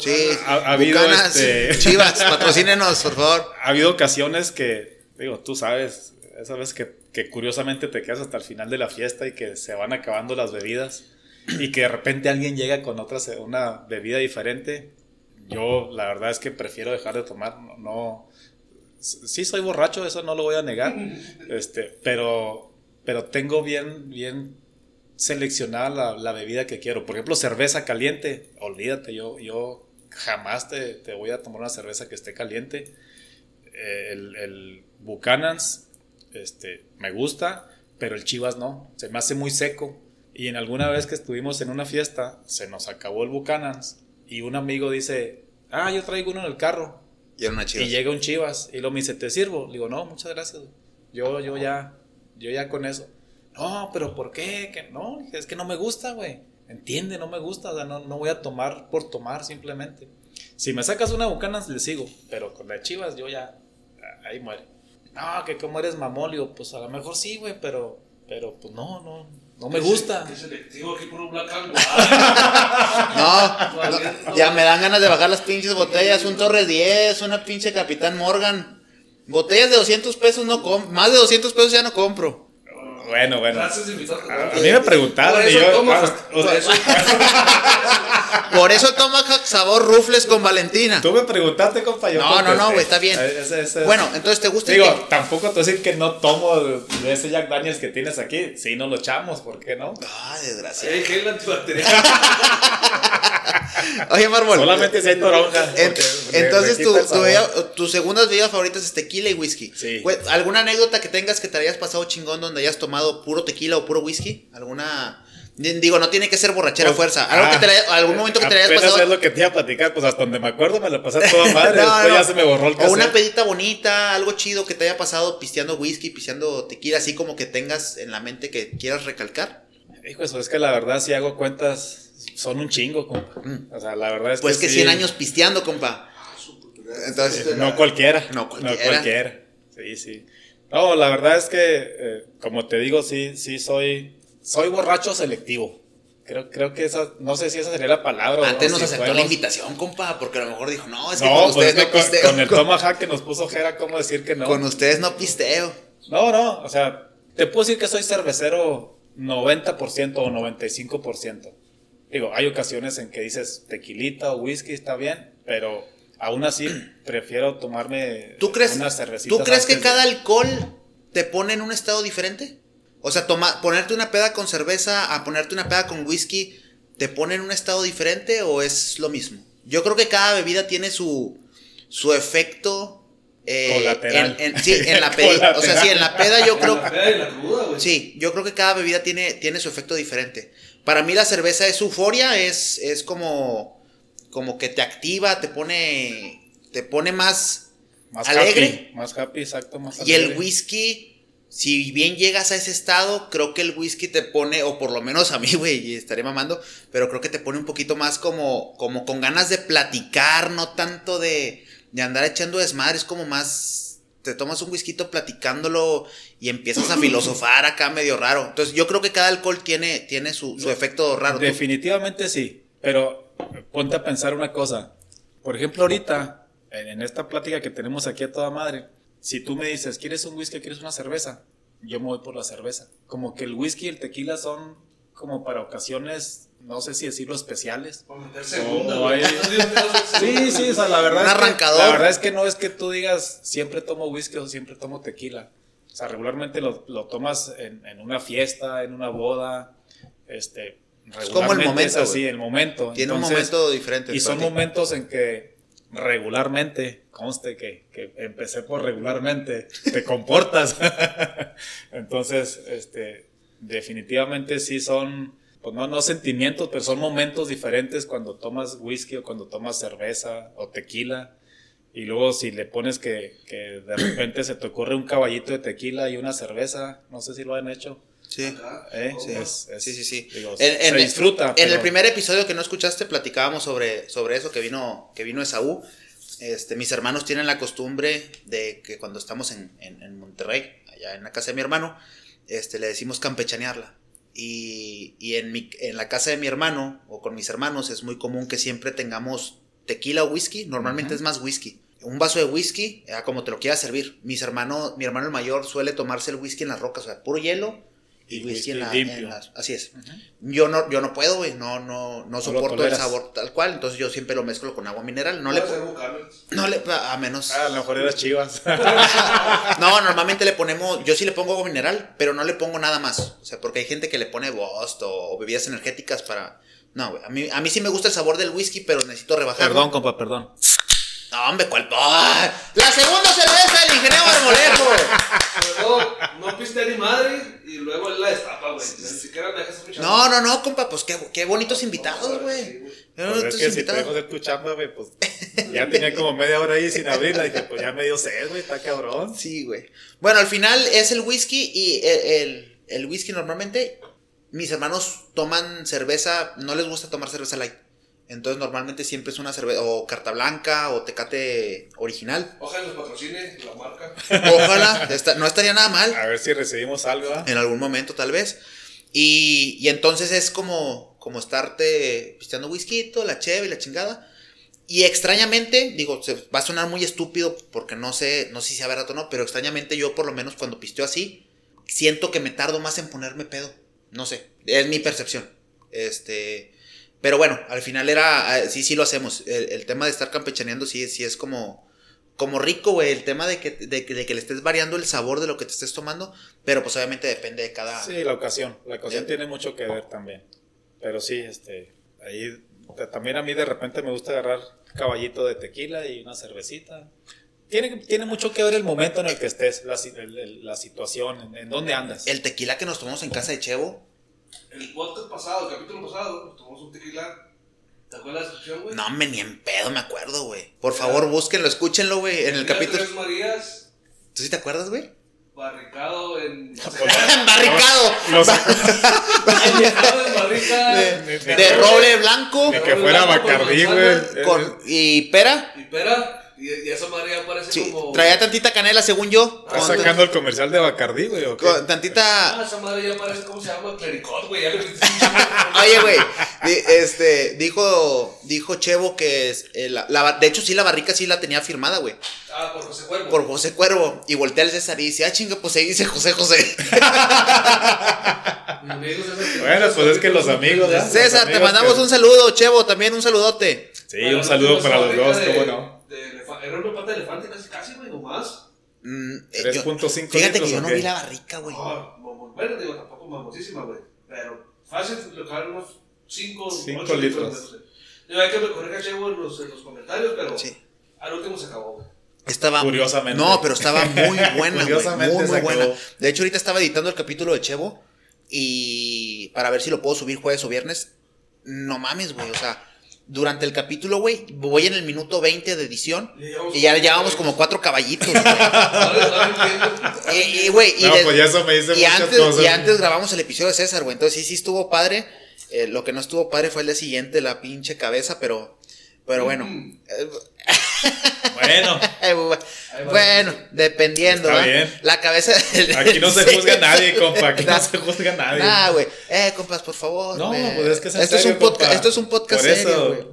A: Sí,
C: ha habido,
A: Bucanas,
C: este- (laughs)
A: Chivas, patrocínenos, por favor.
C: habido ocasiones que, digo, tú sabes, esa vez que, que curiosamente te quedas hasta el final de la fiesta y que se van acabando las bebidas y que de repente alguien llega con otra, una bebida diferente. Yo, la verdad es que prefiero dejar de tomar, no, no- sí soy borracho, eso no lo voy a negar, (laughs) este, pero, pero tengo bien, bien seleccionada la, la bebida que quiero. Por ejemplo, cerveza caliente, olvídate, yo, yo jamás te, te voy a tomar una cerveza que esté caliente. Eh, El, el Buchanan's este, me gusta, pero el Chivas no, se me hace muy seco. Y en alguna vez que estuvimos en una fiesta, se nos acabó el Buchanan's y un amigo dice, ah, yo traigo uno en el carro.
A: Y era una
C: Y
A: Chivas.
C: llega un Chivas y lo me dice, ¿te sirvo? Le digo, no, muchas gracias. Yo, yo ya, yo ya con eso. No, pero ¿por qué? Que no, es que no me gusta, güey. Entiende, no me gusta. O sea, no, no voy a tomar por tomar simplemente. Si me sacas una Bucanas, le sigo. Pero con la Chivas, yo ya, ahí muere. No, que como eres mamón, digo, pues a lo mejor sí, güey, pero, pero pues no, no, no me gusta.
B: Es selectivo aquí por un Black and (laughs)
A: No,
B: White.
A: no, ya me dan ganas de bajar las pinches botellas. Un Torres 10, una pinche Capitán Morgan. Botellas de 200 pesos no compro. Más de 200 pesos ya no compro.
C: Bueno, bueno. A, a mí me preguntaron
B: Por
C: y
B: eso
C: yo,
B: toma,
C: ah, o
B: por eso- (laughs)
A: Por eso toma sabor rufles con Valentina.
C: tú me preguntaste, compa. yo
A: No, no, no, güey, está bien.
C: Ese- ese-
A: Bueno, entonces te gusta
C: Digo,
A: que-
C: tampoco te voy a decir que no tomo de ese Jack Daniels que tienes aquí. Sí, no lo echamos, ¿por qué no?
A: Ah,
B: Sí,
A: desgracia.
B: hay gel antibacterial. (laughs)
A: Oye, Mármol.
C: Solamente si hay toronja.
A: Entonces tu, tu bebida- tus segundas bebidas favoritas es tequila y whisky.
C: Sí.
A: ¿Alguna anécdota que tengas que te hayas pasado chingón donde hayas tomado puro tequila o puro whisky? ¿Alguna...? Di- Digo, no tiene que ser borrachera
C: Pues,
A: fuerza. Algo que te algún momento que te hayas pasado...
C: es lo que te iba a platicar, pues hasta donde me acuerdo me lo pasé toda (laughs) madre.
A: No,
C: después
A: no.
C: ya se me borró el
A: O una pedita bonita, algo chido que te haya pasado pisteando whisky, pisteando tequila, así como que tengas en la mente que quieras recalcar.
C: Hijo, eso es que la verdad, si hago cuentas, son un chingo, compa.
A: Mm.
C: O sea, la verdad es
A: Pues que
C: sí,
A: 100 años pisteando, compa. Entonces,
C: No cualquiera.
A: No
C: No
A: cualquiera.
C: cualquiera. Sí, sí. No, la verdad es que, eh, como te digo, sí, sí soy, soy borracho selectivo. Creo, creo que esa, no sé si esa sería la palabra.
A: Antes nos
C: si
A: aceptó
C: fuéramos-
A: la invitación, compa, porque a lo mejor dijo, no, es que
C: No,
A: con
C: pues
A: ustedes no
C: con,
A: pisteo.
C: con el (laughs) Tomahawk que nos puso Jera, ¿cómo decir que no?
A: Con ustedes no pisteo.
C: No, no, o sea, te puedo decir que soy cervecero 90% o 95%. Digo, hay ocasiones en que dices tequilita o whisky está bien, pero aún así prefiero tomarme
A: ¿Tú crees,
C: unas cervecitas
A: ¿tú crees que
C: de-
A: cada alcohol te pone en un estado diferente? O sea, toma, ponerte una peda con cerveza a ponerte una peda con whisky, ¿te pone en un estado diferente o es lo mismo? Yo creo que cada bebida tiene su, su efecto. eh,
C: Colateral.
A: en- en- sí, en la (laughs) peda. o sea, sí, en la peda yo creo.
B: La peda y la cruda, güey.
A: Sí, yo creo que cada bebida tiene, tiene su efecto diferente. Para mí la cerveza es euforia, es, es como, como que te activa, te pone, te pone más,
C: más
A: alegre.
C: happy, más happy, exacto, más
A: y el whisky, si bien llegas a ese estado, creo que el whisky te pone, o por lo menos a mí, (laughs) güey, estaré mamando, pero creo que te pone un poquito más como, como con ganas de platicar, no tanto de, de andar echando desmadre, es como más, te tomas un whisky platicándolo y empiezas a (clears throat) filosofar acá medio raro. Entonces yo creo que cada alcohol tiene, tiene su, su efecto raro.
C: Definitivamente sí, pero ponte a pensar una cosa. Por ejemplo, ahorita, en, esta plática que tenemos aquí a toda madre, si tú me dices, ¿quieres un whisky o quieres una cerveza? Yo me voy por la cerveza. Como que el whisky y el tequila son como para ocasiones, no sé si decirlo especiales.
B: Segunda, No sea (laughs)
C: Sí, sí, o sea, la verdad,
A: Un
C: es que,
A: arrancador.
C: la verdad es que no es que tú digas siempre tomo whisky o siempre tomo tequila. O sea, regularmente lo, lo tomas en, en una fiesta, en una boda, este,
A: Es como el momento,
C: Es así, el momento.
A: Tiene un momento diferente.
C: Y son
A: ti.
C: momentos en que regularmente, conste que, que empecé por regularmente, te comportas. (laughs) Entonces, este, definitivamente sí son, pues no, no sentimientos, pero son momentos diferentes cuando tomas whisky o cuando tomas cerveza o tequila. Y luego si le pones que, que de repente se te ocurre un caballito de tequila y una cerveza, no sé si lo han hecho.
A: Sí.
C: ¿eh? es-
A: Sí, sí, sí.
C: digo,
A: En, en-
C: disfruta.
A: En el primer episodio que no escuchaste, platicábamos sobre, sobre eso que vino, que vino Esaú. Este, mis hermanos tienen la costumbre de que cuando estamos en, en- en Monterrey, allá en la casa de mi hermano, este, le decimos campechanearla. Y, y en, mi, en la casa de mi hermano o con mis hermanos es muy común que siempre tengamos tequila o whisky. Normalmente es más whisky. Un vaso de whisky, ah, como te lo quieras servir. Mis hermanos, mi hermano el mayor suele tomarse el whisky en las rocas, o sea, puro hielo y, whisky, en, la,
C: limpio.
A: en las- Así es. Yo no, yo no puedo, güey. No, no, no soporto el sabor tal cual. Entonces yo siempre lo mezclo con agua mineral. No le, no le, a menos.
C: Ah, a lo mejor eras (laughs) chivas.
A: No, normalmente le ponemos, yo sí le pongo agua mineral, pero no le pongo nada más. O sea, porque hay gente que le pone Bost o, o bebidas energéticas para. No, güey. A mí, a mí sí me gusta el sabor del whisky, pero necesito rebajarlo.
C: perdón, compa, perdón.
A: No, hombre, ¿cuál? ¡Ah! La segunda cerveza del ingeniero Marmolejo.
B: Todo, no piste ni madre y luego él la destapa, güey. Ni siquiera me dejas escuchar.
A: No, no, no, compa, pues qué, qué bonitos invitados, güey.
C: Pues
A: bonitos
C: es que si te dejo hacer tu chamba, güey, pues ya tenía como media hora ahí sin abrirla. Dije, pues ya me dio sed, güey, está cabrón.
A: Sí, güey. Bueno, al final es el whisky y el, el- el whisky normalmente, mis hermanos toman cerveza, no les gusta tomar cerveza light. Entonces normalmente siempre es una cerveza o carta blanca o tecate original.
B: Ojalá nos patrocine la marca. (laughs)
A: Ojalá, no estaría nada mal.
C: A ver si recibimos algo, ¿ah?
A: En algún momento tal vez. Y, y entonces es como, como estarte pisteando whisky, la cheve y la chingada. Y extrañamente, digo, se va a sonar muy estúpido porque no sé, no sé si sea verdad o no, pero extrañamente yo por lo menos cuando pisteo así, siento que me tardo más en ponerme pedo. No sé, es mi percepción. Este, pero bueno, al final era, eh, sí, sí lo hacemos. El, el tema de estar campechaneando sí, sí es como, como rico, güey. El tema de que, de, que- de que le estés variando el sabor de lo que te estés tomando, pero pues obviamente depende de cada...
C: Sí, la ocasión. La ocasión
A: Ya.
C: tiene mucho que ver también. Pero sí, este, ahí también a mí de repente me gusta agarrar caballito de tequila y una cervecita. Tiene, tiene mucho que ver el momento en el que estés, la, la situación, en, en dónde andas.
A: El tequila que nos tomamos en casa de Chevo,
B: El podcast pasado, el capítulo pasado, nos tomamos un tequila. ¿Te acuerdas la descripción, güey?
A: no me ni en pedo me acuerdo, güey. Por favor, búsquenlo, escúchenlo, güey. En el capítulo...
B: Tres Marías,
A: ¿Tú sí te acuerdas, güey?
B: barricado en. (laughs)
A: Barricado.
C: Los-
B: Añejado en barrica.
A: De, de roble blanco
C: Ni que fuera Bacardí, güey.
A: con, y pera.
B: Y pera. Y, y esa madre ya parece
A: Sí,
B: como.
A: traía tantita canela, según yo.
C: ¿Estás
A: Con,
C: sacando el comercial de Bacardí, güey? o qué?
A: con tantita
B: Ah, esa madre ya parece como se llama clericot, güey. (laughs)
A: Oye, güey, este, dijo, dijo Chevo que es, eh, la, la- de hecho sí la barrica sí la tenía firmada, güey,
B: Ah, por José Cuervo.
A: por José Cuervo, y voltea al César y dice, ah, chinga, pues ahí dice José José. (laughs)
B: Mi amigo César,
C: Bueno, pues es que los amigos, ¿verdad?
A: César, te
C: amigos
A: mandamos
C: que-
A: un saludo, Chevo, también un saludote.
C: Sí, un saludo para los dos,
B: de,
C: cómo no.
B: Era una pata de elefante casi, casi, güey, nomás.
A: Mm, eh, yo-
C: 3.5
A: fíjate que
C: litros,
A: yo
C: ¿o
A: no
C: qué?
A: vi la barrica, güey.
B: Ah, bueno, digo, tampoco mamosísima, güey. Pero fácil, le unos 5
C: Cinco litros.
B: Yo hay que me corrija Chevo en los, en los comentarios, pero
A: Sí.
B: al último se acabó, güey.
A: Estaba
C: Curiosamente.
A: No, pero estaba muy (laughs) buena.
C: Curiosamente
A: Muy, muy buena. De hecho, ahorita estaba editando el capítulo de Chevo y para ver si lo puedo subir jueves o viernes. No mames, güey, o sea, durante el capítulo, güey, voy en el minuto 20 de edición
B: Y
A: ya
B: como-
A: llevamos como cuatro caballitos, (laughs) güey. Y, y, güey, y,
C: No,
A: de-
C: pues eso me
A: y antes,
C: cosas.
A: y antes grabamos el episodio de César, güey. Entonces sí, sí estuvo padre. Eh, lo que no estuvo padre fue el día siguiente, la pinche cabeza, pero. Pero bueno.
B: Mm. (laughs)
C: Bueno,
A: bueno, dependiendo,
C: Está bien.
A: La cabeza.
C: aquí no se (laughs) juzga a nadie, compa. Aquí no se juzga a nadie.
A: Nah, güey. Eh, compas, por favor.
C: No, pues es que es
A: esto, es un podcast,
C: compa.
A: esto es un podcast
C: Por
A: serio,
C: eso,
A: güey.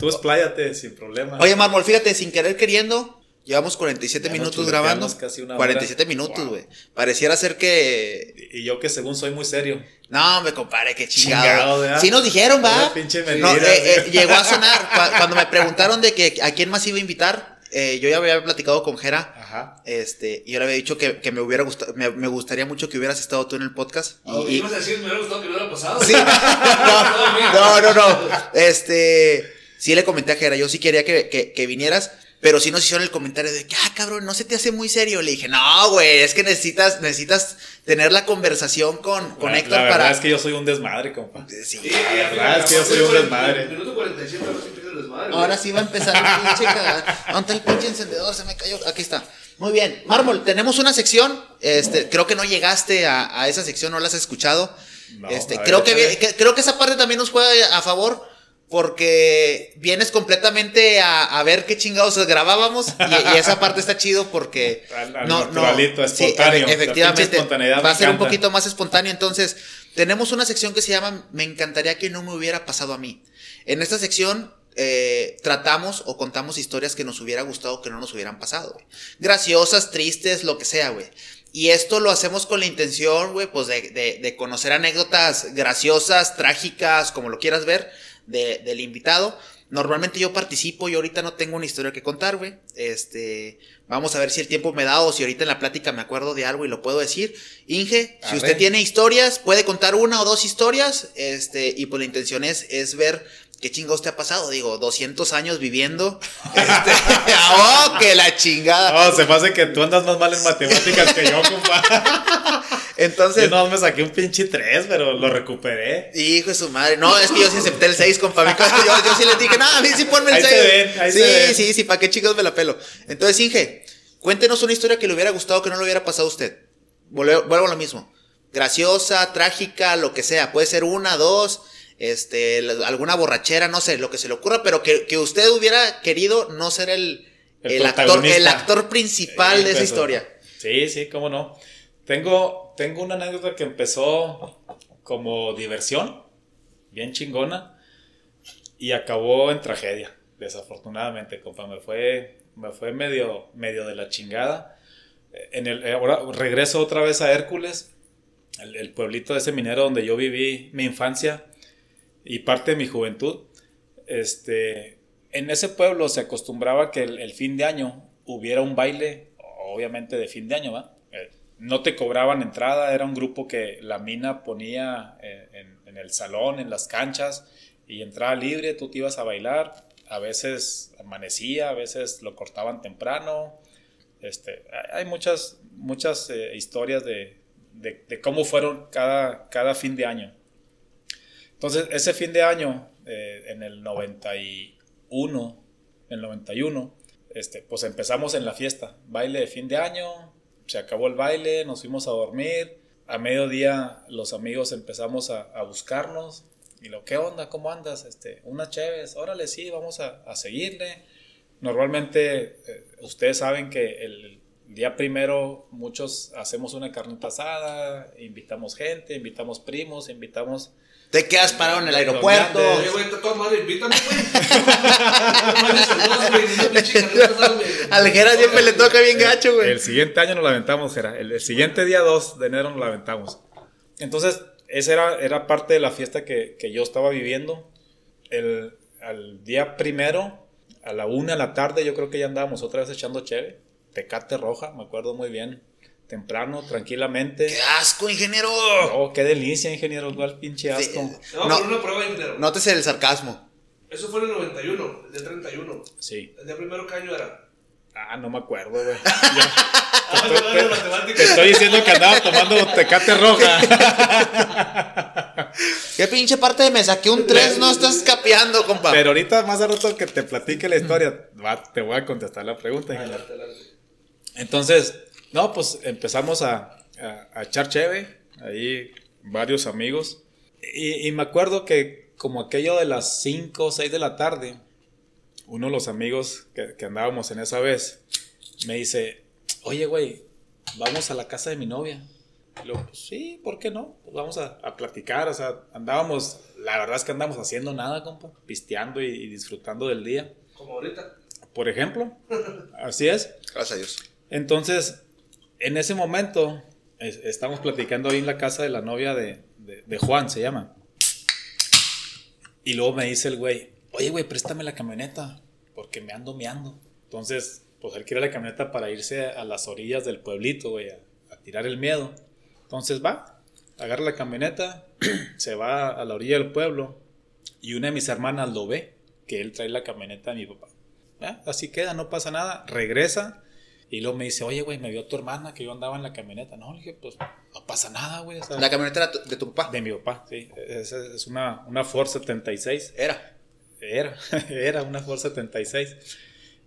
C: Tú expláyate sin problema.
A: Oye, Mármol, fíjate, sin querer queriendo, llevamos 47
C: Ya nos
A: minutos grabando.
C: casi una hora.
A: 47 minutos,
C: Wow.
A: güey. Pareciera ser que.
C: Y yo que según soy muy serio.
A: No, me compare, qué chingado.
C: Chingado, ¿verdad?
A: Sí nos dijeron, va. No, eh, eh, llegó a sonar. (laughs) Cu- Cuando me preguntaron de que a quién más iba a invitar, eh, yo ya había platicado con Jera.
C: Ajá.
A: Este, y yo le había dicho que, que me hubiera gustado, me, me gustaría mucho que hubieras estado tú en el podcast. Y,
B: Ah,
A: y-
B: ibas a decir, me hubiera gustado que no hubiera pasado.
A: Sí, (laughs) no, no, no, no. (laughs) Este, sí le comenté a Jera, yo sí quería que, que, que vinieras, pero sí nos hicieron el comentario de que, ah, cabrón, no se te hace muy serio. Le dije, no, güey, es que necesitas, necesitas tener la conversación con, con
C: La-
A: Héctor
C: la verdad
A: para.
C: es que yo soy un desmadre, compa.
A: Sí,
B: Sí,
C: La verdad es que yo soy un desmadre.
B: Minuto 47, ahora sí empieza el desmadre.
A: Ahora
B: güey.
A: sí va a empezar el pinche (laughs) cagada. ¿Dónde está el pinche encendedor? Se me cayó. Aquí está. Muy bien. Mármol, tenemos una sección. Este, creo que no llegaste a, a esa sección, no la has escuchado.
C: No,
A: este,
C: ver,
A: creo, que, que- creo que esa parte también nos juega a favor. Porque vienes completamente a, a ver qué chingados grabábamos. Y, y esa parte está chido porque. (laughs)
C: Al- al
A: no, no, sí,
C: espontáneo.
A: efectivamente. Va a ser un poquito más espontáneo. Entonces, tenemos una sección que se llama Me encantaría que no me hubiera pasado a mí. En esta sección eh, tratamos o contamos historias que nos hubiera gustado que no nos hubieran pasado, güey. Graciosas, tristes, lo que sea, güey. Y esto lo hacemos con la intención, güey, pues de, de- de conocer anécdotas graciosas, trágicas, como lo quieras ver, de- del invitado. Normalmente yo participo y ahorita no tengo una historia que contar, güey. Este, vamos a ver si el tiempo me da o si ahorita en la plática me acuerdo de algo y lo puedo decir. Inge, si usted tiene historias, puede contar una o dos historias, este, y pues la intención es, es ver qué chingados te ha pasado. Digo, 200 años viviendo. (laughs) Este, (laughs) ¡Oh, que la chingada!
C: No, se me hace que tú andas más mal en matemáticas que yo, compa. (laughs)
A: Entonces,
C: Yo no me saqué un pinche 3, pero lo recuperé.
A: Hijo de su madre. No, es que yo sí acepté el 6, compa. Yo, yo sí les dije, no, a mí sí ponme el
C: Ahí
A: 6.
C: se ven, ahí
A: sí,
C: se ven.
A: sí, sí, ¿para qué chicos me la pelo? Entonces, Inge, cuéntenos una historia que le hubiera gustado que no le hubiera pasado a usted. Vuelvo, vuelvo a lo mismo. Graciosa, trágica, lo que sea. Puede ser una, dos, este, alguna borrachera, no sé, lo que se le ocurra, pero que, que usted hubiera querido no ser el,
C: El
A: el, actor, el actor principal de esa
C: pues,
A: historia.
C: Sí, sí, cómo no. Tengo, tengo una anécdota que empezó como diversión, bien chingona, y acabó en tragedia, desafortunadamente, compa. Me fue, me fue medio, medio de la chingada. En el, ahora regreso otra vez a Hércules, el, el pueblito de ese minero donde yo viví mi infancia y parte de mi juventud. Este, en ese pueblo se acostumbraba que el, fin de año hubiera un baile, obviamente de fin de año, ¿va? Eh, no te cobraban entrada, era un grupo que la mina ponía eh, en, el salón, en las canchas, y entraba libre, tú te ibas a bailar, a veces amanecía, a veces lo cortaban temprano. Este, hay muchas, muchas eh, historias de, de- de cómo fueron cada, cada fin de año. Entonces, ese fin de año, eh, en el 91, en el 91, este, pues empezamos en la fiesta, baile de fin de año, se acabó el baile, nos fuimos a dormir, a mediodía los amigos empezamos a, a buscarnos, y lo, ¿qué onda? ¿Cómo andas? Este, unas chéves, órale, sí, vamos a, a seguirle. Normalmente, eh, ustedes saben que el día primero muchos hacemos una carnita asada, invitamos gente, invitamos primos, invitamos
A: Te quedas parado en el aeropuerto.
B: Oye, güey, toda madre, invítame, güey. (laughs) (laughs)
A: Al Jera siempre le toca bien gacho, güey.
C: El siguiente año nos la aventamos, Jera. El, el siguiente día 2 de enero nos la aventamos. Entonces, esa era, era parte de la fiesta que, que yo estaba viviendo. El, al día primero, a la una de la tarde, yo creo que ya andábamos otra vez echando cheve. Tecate roja, me acuerdo muy bien. Temprano, tranquilamente.
A: ¡Qué asco, ingeniero!
C: Oh, qué delicia, ingeniero. Igual pinche asco.
A: No.
B: poner una prueba de dinero.
A: Nótese el sarcasmo.
B: Eso fue en el 91, el día 31.
C: Sí.
B: El día primero, ¿qué año era?
C: Ah, no me acuerdo, güey. (laughs)
B: Ah,
C: Te- te-. Te estoy diciendo que andaba tomando tecate roja. (laughs)
A: ¿Qué pinche parte me saqué un 3? No estás capeando, compa.
C: Pero ahorita más a rato que te platique la historia, va- te voy a contestar la pregunta. ingeniero.
B: Adelante, adelante.
C: Entonces, no, pues empezamos a, a- a echar cheve, ahí varios amigos. Y, y me acuerdo que como aquello de las 5 o 6 de la tarde, uno de los amigos que, que andábamos en esa vez me dice, oye, güey, vamos a la casa de mi novia. Y luego, pues sí, ¿por qué no? Pues vamos a, a platicar, o sea, andábamos, la verdad es que andamos haciendo nada, compa, pisteando y, y disfrutando del día.
B: Como ahorita.
C: Por ejemplo, (laughs) así es.
A: Gracias a Dios.
C: Entonces, en ese momento, es- estamos platicando ahí en la casa de la novia de, de- Juan, se llama. Y luego me dice el güey, oye, güey, préstame la camioneta, porque me ando meando. Entonces, pues él quiere la camioneta para irse a las orillas del pueblito, güey, a, tirar el miedo. Entonces va, agarra la camioneta, (clears throat) se va a la orilla del pueblo, y una de mis hermanas lo ve, que él trae la camioneta de mi papá. Así queda, no pasa nada. Regresa y luego me dice, oye, güey, me vio tu hermana que yo andaba en la camioneta. No, le dije, pues no pasa nada, güey. o sea,
A: La camioneta era tu- de tu papá.
C: de mi papá, sí. Es, es una, una Ford 76.
A: Era.
C: Era, (laughs) era una Ford 76.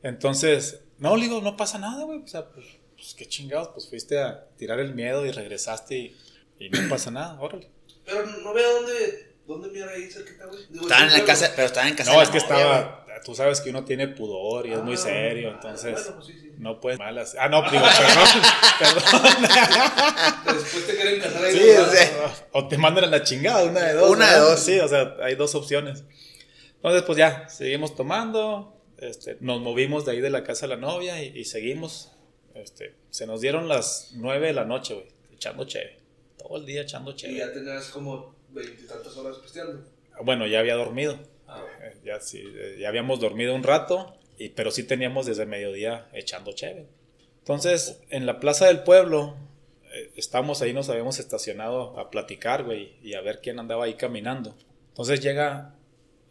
C: Entonces, no, le digo, no pasa nada, güey. O sea, pues, pues, qué chingados, pues fuiste a tirar el miedo y regresaste y, y no pasa nada, órale.
B: Pero no veo dónde, dónde mira ahí cerquita, güey.
A: Estaban en la casa, pero estaban en casa
C: No,
A: de
C: es que estaba, tú sabes que uno tiene pudor y es muy
B: Ah,
C: serio, entonces
B: bueno, pues sí, sí.
C: no puedes malas. Ah, no, digo, perdón, (laughs) perdón.
B: Después te quieren casar ahí.
A: Sí,
B: ¿no?
A: o sea,
C: O te mandan a la chingada, una de dos.
A: Una de
C: ¿verdad?
A: dos.
C: Sí, o sea, hay dos opciones. Entonces, pues ya, seguimos tomando. Este, nos movimos de ahí de la casa de la novia y, y seguimos. Este, se nos dieron las nueve de la noche, güey, echando cheve. Todo el día echando
B: Y
C: cheve.
B: ya tenías como veintitantas horas pisteando.
C: Bueno, ya había dormido.
B: Ah,
C: Eh, Ya, sí, eh, ya habíamos dormido un rato, y, pero sí teníamos desde mediodía echando cheve. Entonces, en la plaza del pueblo, eh, estábamos ahí, nos habíamos estacionado a platicar, güey, y a ver quién andaba ahí caminando. Entonces llega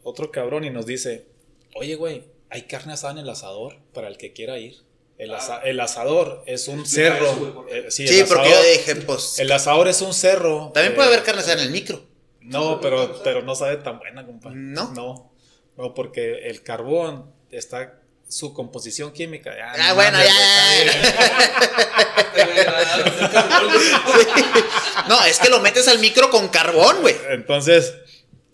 C: otro cabrón y nos dice, oye, güey, hay carne asada en el asador para el que quiera ir. El, asa- el asador es un cerro.
B: eso, güey,
C: eh, sí,
A: Sí,
C: el
A: porque yo dije, pues.
C: El asador es un cerro.
A: También
C: eh,
A: puede haber carne asada en el micro.
C: No, pero, pero no sabe tan buena, compa.
A: ¿No?
C: No. No, porque el carbón está su composición química. Ya,
A: Ah,
C: no
A: bueno,
C: mames,
A: ya, (laughs) No, es que lo metes al micro con carbón, güey.
C: Entonces,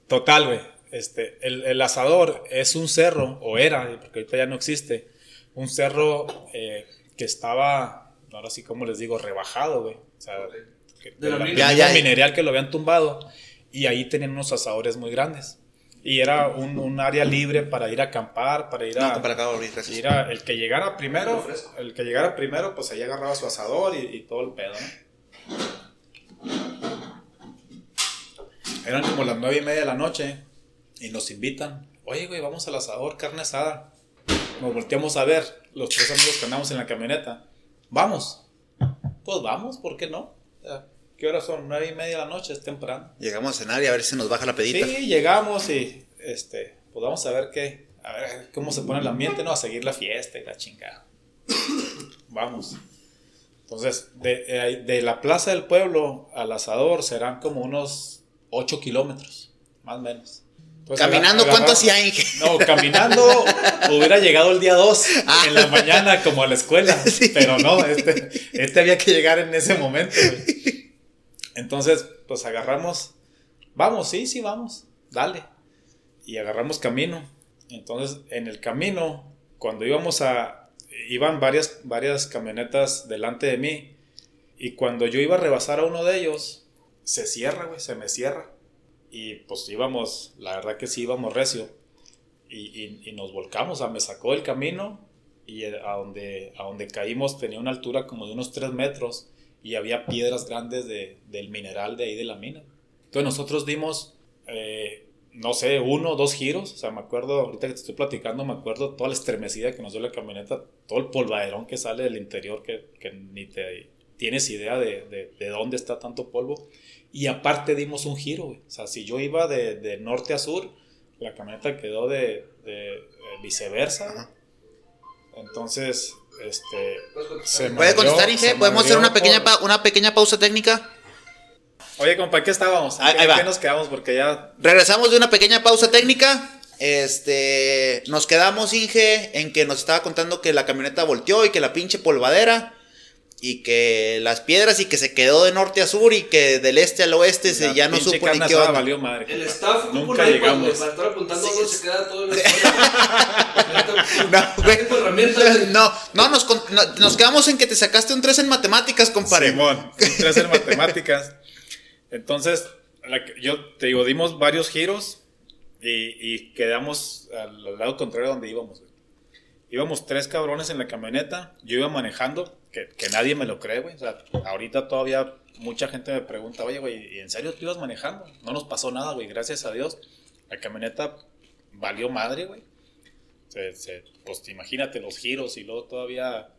C: total, güey. Este, el, el asador es un cerro, o era, porque ahorita ya no existe, un cerro eh, que estaba, ahora sí como les digo, rebajado, güey. O sea, que-
B: De la.
A: Ya, ya.
C: mineral que lo habían tumbado. Y ahí tenían unos asadores muy grandes. Y era un, un área libre para ir a acampar, para ir a...
A: No, para acá,
C: ir a- el que llegara primero,
B: Fresco.
C: el que llegara primero, pues ahí agarraba su asador y, y todo el pedo, ¿no? Eran como las nueve y media de la noche y nos invitan. Oye, güey, vamos al asador, carne asada. Nos volteamos a ver, los tres amigos que andamos en la camioneta. Vamos. Pues vamos, ¿por qué no? ¿Qué horas son? Nueve y media de la noche, es temprano.
A: Llegamos a cenar y a ver si nos baja la pedita.
C: Sí, llegamos y este, pues vamos a ver qué, a ver cómo se pone el ambiente, ¿no? A seguir la fiesta y la chingada. vamos. Entonces, de, eh, de la plaza del pueblo al asador serán como unos 8 kilómetros, más o menos. Entonces,
A: Caminando, ¿cuánto hacía, Inge?
C: No, caminando hubiera llegado el día 2
A: Ah.
C: en la mañana como a la escuela, (laughs)
A: Sí.
C: pero no, este, este había que llegar en ese momento. güey. Entonces, pues agarramos, vamos, sí, sí, vamos, dale. Y agarramos camino. Entonces, en el camino, cuando íbamos a, iban varias, varias camionetas delante de mí, y cuando yo iba a rebasar a uno de ellos, se cierra, güey, se me cierra. Y pues íbamos, la verdad que sí íbamos recio. Y, y- nos volcamos, o me sacó del camino y eh, a donde, a donde caímos tenía una altura como de unos 3 metros y había piedras grandes de- del mineral de ahí de la mina. Entonces nosotros dimos, eh, no sé, uno o dos giros, o sea, me acuerdo, ahorita que te estoy platicando, me acuerdo toda la estremecida que nos dio la camioneta, todo el polvaderón que sale del interior que, que ni te tienes idea de, de- de dónde está tanto polvo. Y aparte dimos un giro, güey. O sea, si yo iba de, de norte a sur, la camioneta quedó de, de, eh, viceversa. Entonces, este... Se
A: ¿Puede contestar, Inge? ¿Podemos hacer una pequeña,
C: por-
A: pa- una pequeña pausa técnica?
C: Oye, compa, ¿en ¿qué estábamos? ¿En
A: Ahí-
C: qué,
A: ahí va.
C: qué nos quedamos? Porque ya...
A: Regresamos de una pequeña pausa técnica. Este, nos quedamos, Inge, en que nos estaba contando que la camioneta volteó y que la pinche polvadera. Y que las piedras y que se quedó de norte a sur y que del este al oeste se, ya no supo ni qué onda.
C: valió madre.
B: El staff
C: Nunca llegamos.
B: para estar apuntando
A: Sí,
B: dónde
A: es-
B: se queda todo el (laughs)
A: No, güey. No, no nos, no, nos quedamos en que te sacaste un 3 en matemáticas, compadre.
C: Simón, un tres en matemáticas. Entonces, la que- yo te digo, dimos varios giros y, y quedamos al, al lado contrario donde íbamos. güey. Íbamos tres cabrones en la camioneta, yo iba manejando, que, que nadie me lo cree, güey. O sea, ahorita todavía mucha gente me pregunta, oye, güey, ¿y en serio tú ibas manejando? No nos pasó nada, güey, gracias a Dios. La camioneta valió madre, güey. Se- se- pues imagínate los giros y luego todavía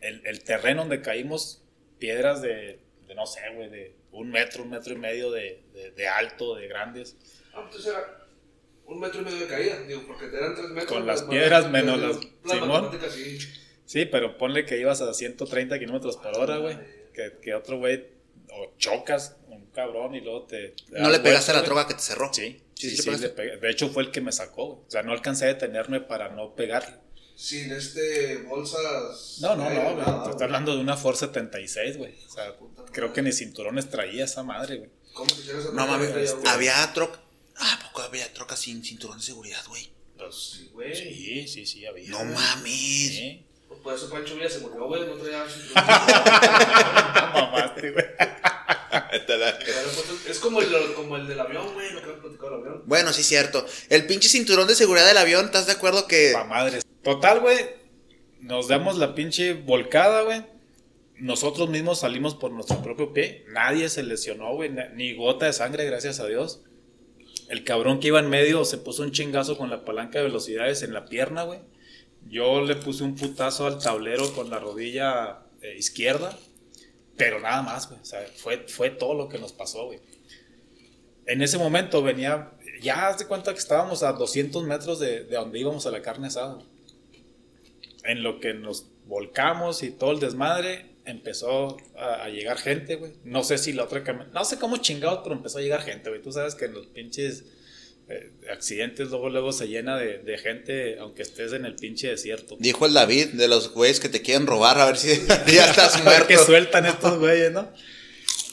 C: el, el terreno donde caímos, piedras de, de no sé, güey, de un metro, un metro y medio de, de- de alto, de grandes.
B: Ah, entonces era un metro y medio de caída, digo, porque eran tres metros.
C: Con las
B: más-
C: piedras
B: más-
C: menos
B: las-
C: las-
B: las
C: Simón.
B: sí.
C: Sí, pero ponle que ibas a 130 kilómetros por hora, güey. Que, que otro güey, o chocas, un cabrón, y luego te. te
A: No le pegaste a la droga que te cerró.
C: Sí,
A: Sí,
C: sí,
A: sí.
C: De hecho, fue el que me sacó, güey. O sea, no alcancé a detenerme para no pegarle.
B: Sin este, bolsas.
C: No, no, no, güey. Te estoy hablando de una Ford 76, güey. O sea, creo que ni cinturones traía esa madre, güey.
B: ¿Cómo quisieras hacer
A: No mames, había troca. Ah, ¿a poco había troca sin cinturón de seguridad, güey?
C: Pues,
B: Sí, güey.
C: sí, sí, sí, había.
A: No mames.
C: Sí.
B: Por eso Pancho Villa se murió, güey. No traía (laughs) cinturón.
C: Mamaste, güey.
B: Es como el, como el del avión, güey. Lo que hemos platicado del avión.
A: Bueno, sí, cierto. El pinche cinturón de seguridad del avión, ¿estás de acuerdo que
C: Pa' madres. Total, güey. Nos damos la pinche volcada, güey. Nosotros mismos salimos por nuestro propio pie. Nadie se lesionó, güey. Ni gota de sangre, gracias a Dios. El cabrón que iba en medio se puso un chingazo con la palanca de velocidades en la pierna, güey. Yo le puse un putazo al tablero con la rodilla eh, izquierda. Pero nada más, güey. O sea, fue, fue todo lo que nos pasó, güey. En ese momento venía, ya haz de cuenta que estábamos a 200 metros de, de donde íbamos a la carne asada. En lo que nos volcamos y todo el desmadre, empezó a, a llegar gente, güey. No sé si la otra camioneta, no sé cómo chingados, pero empezó a llegar gente, güey. Tú sabes que en los pinches eh, accidentes luego, luego se llena de, de gente, aunque estés en el pinche desierto.
A: dijo el David de los güeyes que te quieren robar a ver si (laughs) ya estás (laughs)
C: A ver qué
A: muerto?
C: sueltan estos güeyes, ¿no?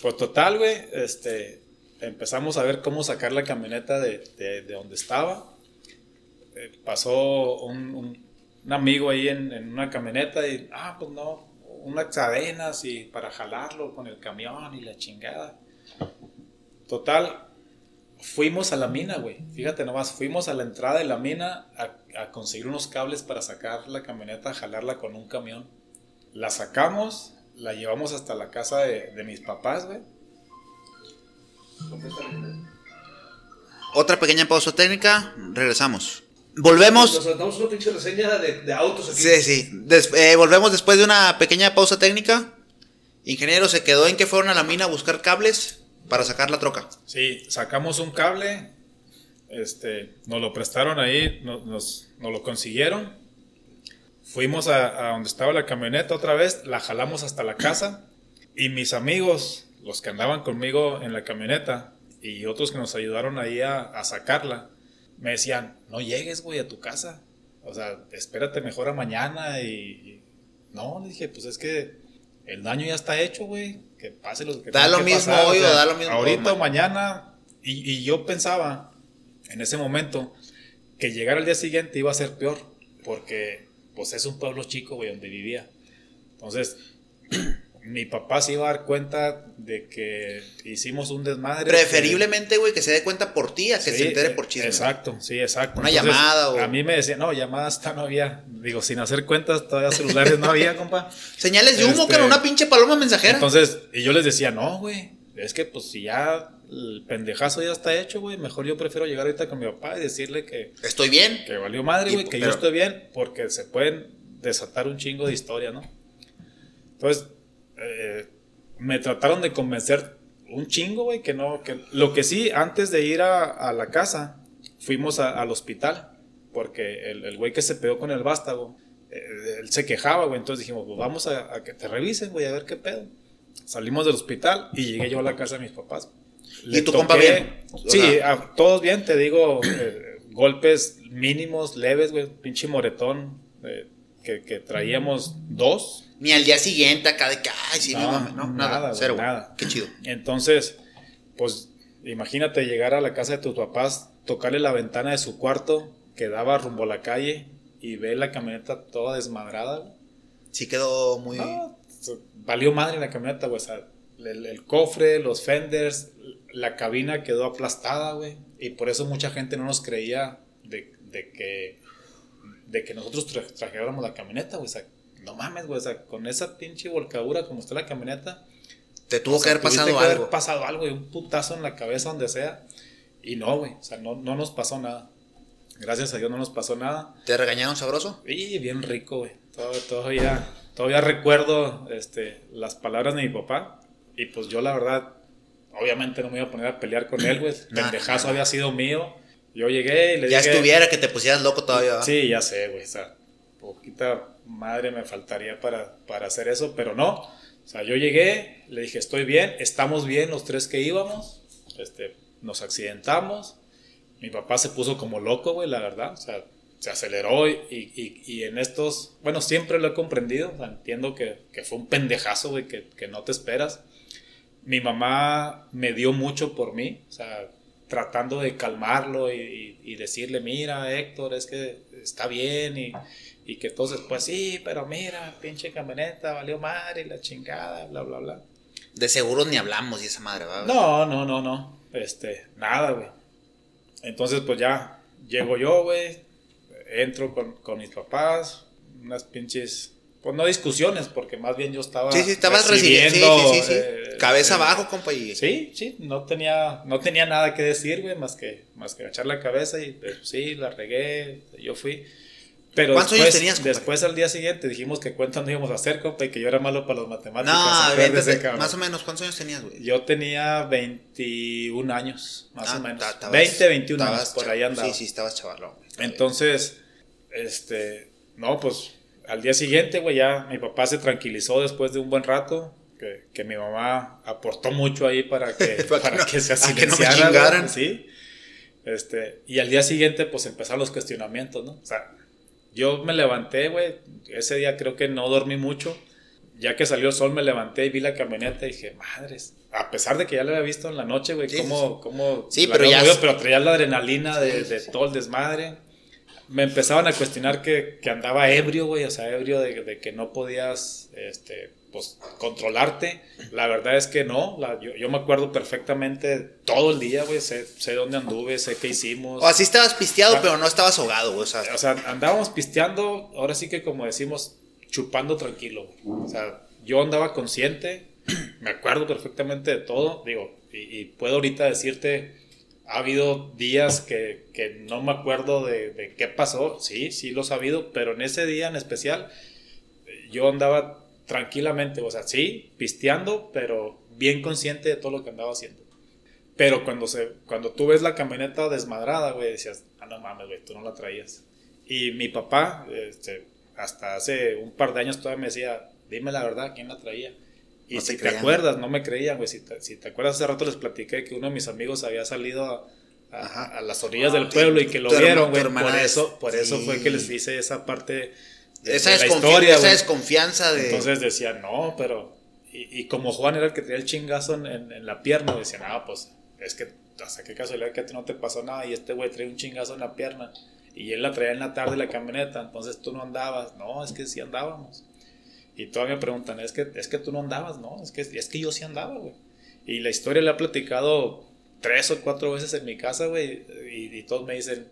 C: Pues total, güey, este, empezamos a ver cómo sacar la camioneta de, de- de donde estaba. Eh, pasó un, un- un amigo ahí en, en una camioneta y, ah, pues no, unas cadenas y para jalarlo con el camión y la chingada. Total, fuimos a la mina, güey. Fíjate nomás, fuimos a la entrada de la mina a, conseguir unos cables para sacar la camioneta, jalarla con un camión. La sacamos, la llevamos hasta la casa de, de mis papás, güey.
A: Otra pequeña pausa técnica, regresamos. Volvemos.
B: Nos saltamos una pinche reseña de, de autos aquí.
A: Sí, sí. Des- eh, volvemos después de una pequeña pausa técnica. Ingeniero se quedó en que fueron a la mina a buscar cables para sacar la troca.
C: Sí, sacamos un cable, este, nos lo prestaron ahí, nos, nos- nos lo consiguieron. Fuimos a, a donde estaba la camioneta otra vez, la jalamos hasta la casa y mis amigos, los que andaban conmigo en la camioneta y otros que nos ayudaron ahí a, a sacarla, me decían, no llegues, güey, a tu casa. O sea, espérate mejor a mañana y... y- No, le dije, pues es que el daño ya está hecho, güey. Que pase lo que
A: Da lo
C: que
A: mismo
C: pasar,
A: hoy o da lo mismo
C: Ahorita o
A: mañana.
C: mañana. Y, y yo pensaba en ese momento que llegar al día siguiente iba a ser peor. Porque pues es un pueblo chico, güey, donde vivía. Entonces, (clears throat) mi papá se iba a dar cuenta de que hicimos un desmadre.
A: Preferiblemente, güey, que se dé cuenta por ti a que
C: Sí,
A: se entere
C: eh,
A: por chisme.
C: Exacto, sí, exacto.
A: Una llamada o-
C: A mí me decían, no, llamadas hasta no había. Digo, sin hacer cuentas, todavía celulares no había, (laughs) compa.
A: Señales de humo
C: Este-
A: que era una pinche paloma mensajera.
C: Entonces, y yo les decía, no, güey, es que pues si ya el pendejazo ya está hecho, güey, mejor yo prefiero llegar ahorita con mi papá y decirle que,
A: Estoy bien.
C: que valió madre, güey, que
A: pero-
C: yo estoy bien, porque se pueden desatar un chingo de historia, ¿no? Entonces, eh, me trataron de convencer un chingo, güey, que no, que lo que sí, antes de ir a, a la casa, fuimos a- al hospital, porque el el güey que se pegó con el vástago, eh, él se quejaba, güey, entonces dijimos, pues vamos a, a que te revisen, güey, a ver qué pedo. Salimos del hospital y llegué yo a la casa de mis papás.
A: ¿Y tu compa bien?
C: Sí, a- todos bien, te digo, eh, golpes mínimos, leves, güey, pinche moretón, eh, que, que traíamos dos.
A: Ni al día siguiente acá de que, ay, sí, no,
C: No,
A: mames, no, nada,
C: nada,
A: cero,
C: nada.
A: Qué chido.
C: Entonces, pues imagínate llegar a la casa de tus papás, tocarle la ventana de su cuarto que daba rumbo a la calle y ver la camioneta toda desmadrada.
A: Sí quedó muy...
C: Valió madre la camioneta, güey. O sea, el, el cofre, los fenders, la cabina quedó aplastada, güey. Y por eso mucha gente no nos creía de, de que, de que nosotros tra- trajéramos la camioneta, güey. O sea, no mames, güey. O sea, con esa pinche volcadura como está la camioneta.
A: Te tuvo
C: o sea,
A: que haber pasado
C: que haber
A: algo.
C: pasado algo, güey. Un putazo en la cabeza, donde sea. Y no, güey. O sea, no, no nos pasó nada. Gracias a Dios no nos pasó nada.
A: ¿Te regañaron sabroso?
C: Y bien rico, güey. Todo- Todavía, todavía recuerdo este, las palabras de mi papá. Y pues yo, la verdad, obviamente no me iba a poner a pelear con él, güey. (clears throat) Pendejazo había sido mío. Yo llegué y le
A: Ya
C: dije.
A: estuviera que te pusieras loco todavía. ¿verdad?
C: Sí, ya sé, güey. O sea, poquita madre me faltaría para, para hacer eso, pero no. O sea, yo llegué, le dije, estoy bien, estamos bien los tres que íbamos. Este, nos accidentamos. Mi papá se puso como loco, güey, la verdad. O sea, se aceleró y, y- y en estos, bueno, siempre lo he comprendido. o sea, entiendo que, que fue un pendejazo, güey, que, que no te esperas. Mi mamá me dio mucho por mí, o sea, tratando de calmarlo y, decirle, mira, Héctor, es que está bien y, y que entonces, pues sí, pero mira, pinche camioneta, valió madre y la chingada, bla, bla, bla.
A: De seguros ni hablamos y esa madre, ¿verdad?
C: No, no, no, no. Este, nada, güey. Entonces, pues ya llego yo, güey. Entro con, con mis papás. Unas pinches. Pues no discusiones, porque más bien yo estaba.
A: Sí, sí, estabas recibiendo. Sí, sí, sí. sí.
C: eh,
A: Cabeza
C: eh,
A: abajo, compa. Y...
C: Sí, sí, no tenía, no tenía nada que decir, güey, más que, más que echar la cabeza y pues, sí, la regué, yo fui. Pero
A: ¿Cuántos
C: después,
A: años tenías, compadre?
C: Después al día siguiente dijimos que cuentas no íbamos a hacer, compa, y que yo era malo para las matemáticas.
A: No, (laughs) véntate,
C: cabrón.
A: más o menos, ¿cuántos años tenías, güey?
C: Yo tenía 21 años, más
A: Ah,
C: o menos.
A: ta- estabas-
C: 20, 21
A: estabas
C: años, por ahí andaba.
A: Sí, sí, estabas chavalón.
C: Entonces, este, no, pues al día siguiente, güey, ya mi papá se tranquilizó después de un buen rato. Que, que mi mamá aportó mucho ahí para que, (laughs)
A: Para que
C: para
A: no-
C: que se
A: a que no me
C: silenciara, sí. Este, y al día siguiente, pues empezaron los cuestionamientos, ¿no? O sea, yo me levanté, güey. Ese día creo que no dormí mucho. Ya que salió el sol, me levanté y vi la camioneta y dije, madres. A pesar de que ya la había visto en la noche, güey,
A: Sí,
C: cómo, cómo
A: Sí, pero ya
C: movido, pero traía la adrenalina de, de todo el desmadre. Me empezaban a cuestionar que, que andaba ebrio, güey, o sea, ebrio de, de que no podías, este, pues, controlarte. La verdad es que no, la- yo, yo me acuerdo perfectamente todo el día, güey, sé, sé dónde anduve, sé qué hicimos.
A: O así estabas pisteado,
C: Ah.
A: pero no estabas ahogado, güey. O sea,
C: O sea, andábamos pisteando, ahora sí que como decimos, chupando tranquilo. güey. O sea, yo andaba consciente, (clears throat) me acuerdo perfectamente de todo, digo, y, y puedo ahorita decirte, ha habido días que, que no me acuerdo de, de qué pasó, sí, sí lo he sabido, pero en ese día en especial yo andaba tranquilamente, o sea, sí, pisteando, pero bien consciente de todo lo que andaba haciendo. Pero cuando, se, cuando tú ves la camioneta desmadrada, güey, decías, ah, no mames, güey, tú no la traías. Y mi papá, este, hasta hace un par de años todavía me decía, dime la verdad, ¿quién la traía? Y
A: No
C: si te
A: creían.
C: acuerdas, no me creían, güey. Si te, si te acuerdas, hace rato les platiqué que uno de mis amigos había salido a, a-
A: Ajá.
C: a las orillas del
A: Ah,
C: pueblo y que lo vieron, güey. Por
A: es-
C: eso, por eso fue que les hice esa parte de,
A: esa,
C: de la historia,
A: esa
C: güey.
A: desconfianza de.
C: Entonces decía, no, pero. Y, y como Juan era el que tenía el chingazo en, en- en la pierna, decía, no, pues es que hasta qué casualidad que a ti no te pasó nada y este güey trae un chingazo en la pierna y él la traía en la tarde la camioneta, entonces tú no andabas. No, es que sí andábamos. Y todavía me preguntan, es que, es que tú no andabas, no, es que, es que yo sí andaba, güey. Y la historia la he platicado tres o cuatro veces en mi casa, güey, y, y todos me dicen,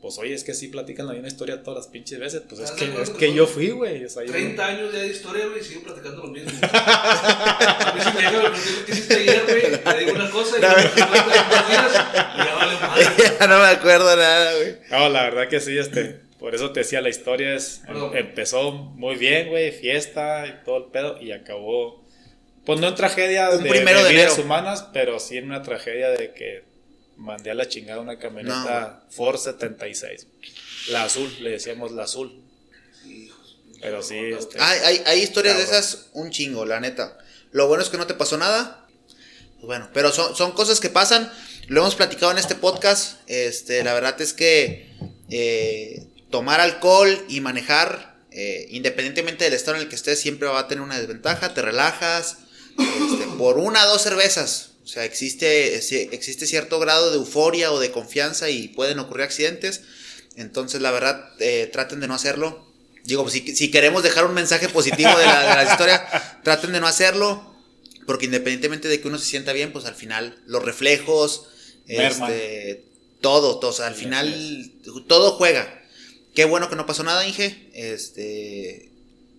C: pues oye, es que sí platican la misma historia todas las pinches veces, pues es
B: ¿Estás de
C: que, es
B: que
C: yo fui, güey. o sea, yo-
B: 30 años ya de historia, güey, y siguen platicando lo mismo. (laughs) A mí me llega hiciste ayer, güey, te digo una cosa y
A: No,
B: y ya vale madre. (laughs)
A: ya no me acuerdo nada, güey.
C: No, la verdad que sí, este, por eso te decía, la historia es, empezó muy bien, güey, fiesta y todo el pedo, y acabó, pues no en tragedia
A: Un
C: de,
A: primero
C: de
A: de
C: vidas humanas, pero sí en una tragedia de que mandé a la chingada una camioneta Ford 76, la azul, le decíamos la azul, pero sí, este,
A: Hay, hay, hay historias de esas un chingo, la neta. Lo bueno es que no te pasó nada. Pues bueno, pero son, son cosas que pasan. Lo hemos platicado en este podcast. Este, la verdad es que eh, tomar alcohol y manejar eh, independientemente del estado en el que estés, siempre va a tener una desventaja, te relajas, este, (laughs) por una o dos cervezas. O sea, existe, existe cierto grado de euforia o de confianza y pueden ocurrir accidentes. Entonces, la verdad, eh, traten de no hacerlo. Digo, si, si, queremos dejar un mensaje positivo de la, de la historia, (laughs) traten de no hacerlo. Porque independientemente de que uno se sienta bien, pues al final los reflejos, este, todo, todo, o sea, al final todo juega. Qué bueno que no pasó nada, Inge. Este,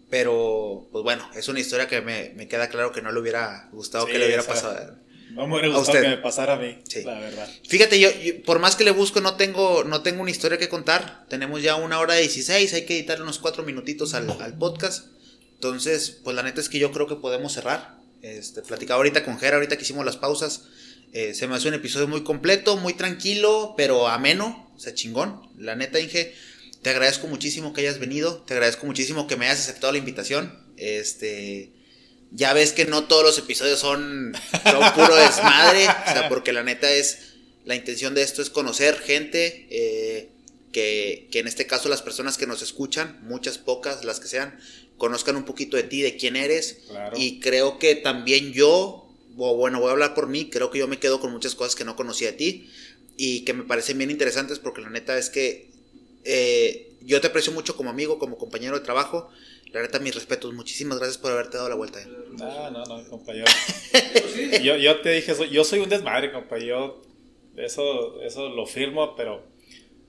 A: pero, pues bueno, es una historia que me, me queda claro que no le hubiera gustado que le hubiera pasado.
C: No me hubiera gustado que me pasara a mí, la verdad.
A: Fíjate, yo, por más que le busco, no tengo, no tengo una historia que contar. Tenemos ya una hora de 16, hay que editar unos cuatro minutitos al, al podcast. Entonces, pues la neta es que yo creo que podemos cerrar. Este, platicaba ahorita con Jera, ahorita que hicimos las pausas. Eh, se me hace un episodio muy completo, muy tranquilo, pero ameno, o sea, chingón. La neta, Inge, te agradezco muchísimo que hayas venido, te agradezco muchísimo que me hayas aceptado la invitación. Este, ya ves que no todos los episodios son, son puro desmadre, o sea, porque la neta es, la intención de esto es conocer gente, eh, que, que, en este caso las personas que nos escuchan, muchas pocas, las que sean, conozcan un poquito de ti, de quién eres. Y creo que también yo, o bueno, voy a hablar por mí, creo que yo me quedo con muchas cosas que no conocía de ti y que me parecen bien interesantes porque la neta es que eh, yo te aprecio mucho como amigo, como compañero de trabajo. La neta, mis respetos. Muchísimas gracias por haberte dado la vuelta.
C: No, no, no, compañero. (laughs) yo, yo te dije, yo soy un desmadre, compañero. Eso, eso lo firmo, pero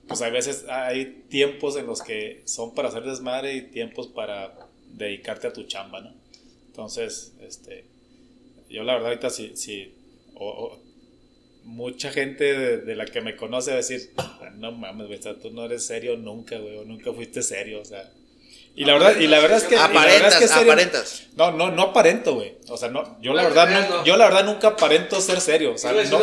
C: pues hay veces, hay tiempos en los que son para hacer desmadre y tiempos para dedicarte a tu chamba, ¿no? Entonces, este, yo la verdad ahorita sí o, mucha gente de, la que me conoce va a decir, no mames, güey, tú no eres serio nunca, güey, o nunca fuiste serio, o sea, y la verdad, y la verdad es que.
A: Aparentas,
C: es que
A: aparentas.
C: No, no, no aparento, güey. O sea, no, yo la verdad, no, yo la verdad nunca aparento ser serio. O sea, no,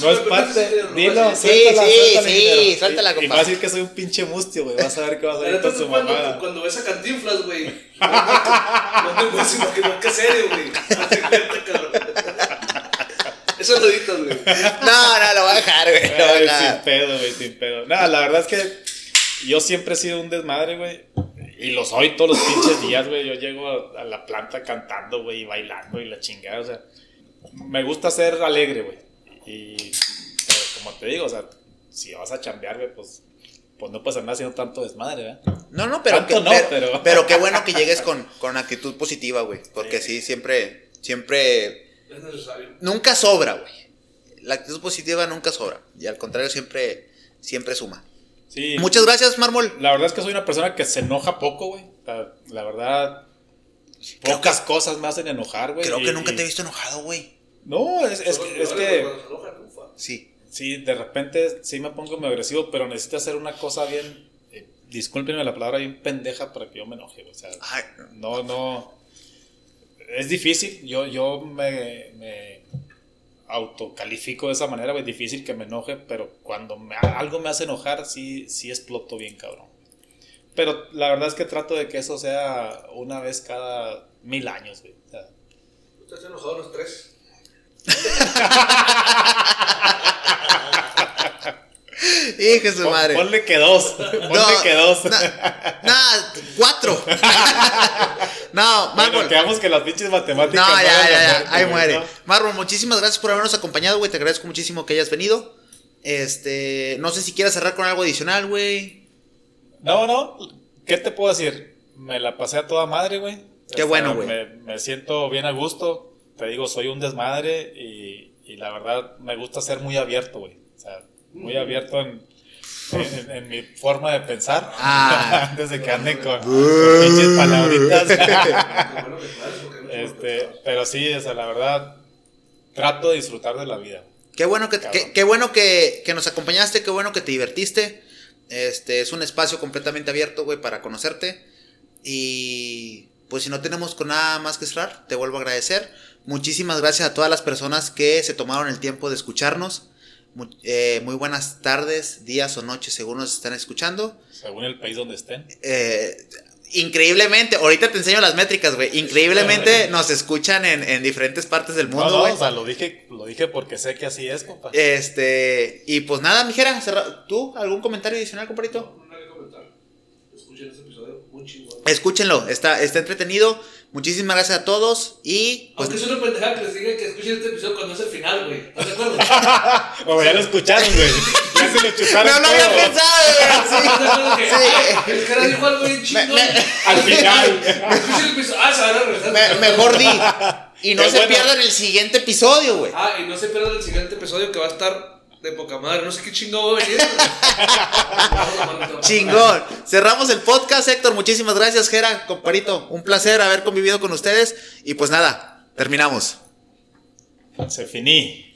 C: no es parte. Dilo,
A: sí, sí, sí, suéltala,
C: compadre. Y va a decir que soy un pinche mustio, güey. Vas a ver qué vas a ver con su
B: mamá. Cuando ves a Cantinflas, güey. No te puedes imaginar que serio, güey. Eso lo editas, güey. (laughs)
A: No, no, lo voy a dejar, güey.
C: Sin pedo, güey, sin pedo. No, la verdad es que yo siempre he sido un desmadre, güey. Y lo soy todos los pinches días, güey. Yo llego a, la planta cantando, güey, y bailando y la chingada. O sea, me gusta ser alegre, güey. Y como te digo, o sea, si vas a chambear, güey, pues, pues no puedes andar haciendo tanto desmadre, ¿verdad?
A: No, no, pero, que, pero, pero... qué bueno que llegues con, con actitud positiva, güey. Porque sí, siempre, siempre...
B: Es necesario.
A: Nunca sobra, güey. La actitud positiva nunca sobra. Y al contrario, siempre, siempre suma. Muchas gracias, Mármol.
C: La verdad es que soy una persona que se enoja poco, güey. La, verdad, pocas cosas me hacen enojar, güey.
A: Creo que nunca te he visto enojado, güey.
C: No, es, es, es que...
A: Sí.
C: Sí, de repente sí me pongo muy agresivo, pero necesito hacer una cosa bien... Eh, discúlpenme la palabra, bien pendeja para que yo me enoje, O sea, no, no... Es difícil. Yo, yo me, me autocalifico de esa manera, es difícil que me enoje, pero cuando algo me hace enojar, sí, sí exploto bien, cabrón. Pero la verdad es que trato de que eso sea una vez cada mil años, güey. O sea,
B: ¿Usted se enojado los tres? (laughs)
A: Hijo su madre.
C: Ponle que dos. (laughs) Ponle que dos.
A: Nada, cuatro. (laughs) (laughs) no, Mármol.
C: quedamos que las pinches matemáticas.
A: No, ya, ya, ya. Ahí muere. Mármol, muchísimas gracias por habernos acompañado, güey. Te agradezco muchísimo que hayas venido. Este, no sé si quieras cerrar con algo adicional, güey.
C: No, no. ¿Qué te puedo decir? Me la pasé a toda madre, güey.
A: Qué bueno, güey.
C: Me, me, siento bien a gusto. Te digo, soy un desmadre y, y la verdad me gusta ser muy abierto, güey. Muy abierto en, en, mi forma de pensar.
A: Ah. (laughs)
C: Antes de que ande con, pinches palabritas. (laughs) este, pero sí, o sea, la verdad, trato de disfrutar de la vida.
A: Qué bueno que, qué, bueno que, que, nos acompañaste, qué bueno que te divertiste. Este es un espacio completamente abierto, güey, para conocerte. Y pues si no tenemos con nada más que cerrar, te vuelvo a agradecer. Muchísimas gracias a todas las personas que se tomaron el tiempo de escucharnos. Eh, muy, buenas tardes, días o noches, según nos están escuchando.
C: Según el país donde estén.
A: Eh, increíblemente, ahorita te enseño las métricas, güey. Increíblemente nos escuchan en, diferentes partes del mundo, güey.
C: o sea, lo dije, lo dije porque sé que así es, compa.
A: Este, y pues nada, mijera, ¿tú algún comentario adicional, compadrito?
B: No, no hay que comentar. Escuchen ese episodio. muy chingón.
A: Escúchenlo, está, está entretenido. Muchísimas gracias a todos y pues
B: Aunque es una pendejada que les diga que escuchen este episodio cuando es el final, güey. ¿Estás de acuerdo? (laughs)
C: O ya lo escucharon, güey. Ya se lo chutaron. (laughs)
A: no lo había pensado,
B: ¿Estás de acuerdo que,
A: Sí.
B: ah, El cara dijo algo bien chingón.
A: Me- me-
C: Al final.
B: Escuchen el episodio. Ah, se van a regresar.
A: sí. Me- mejor di. Y no
C: Qué
A: se
C: bueno.
A: pierdan el siguiente episodio, güey.
B: Ah, y no se pierdan el siguiente episodio que va a estar de poca madre. No sé qué chingado va a venir. (laughs)
A: Chingón. Cerramos el podcast, Héctor. Muchísimas gracias, Jera, comparito. Un placer haber convivido con ustedes. Y pues nada, terminamos.
C: Se finí.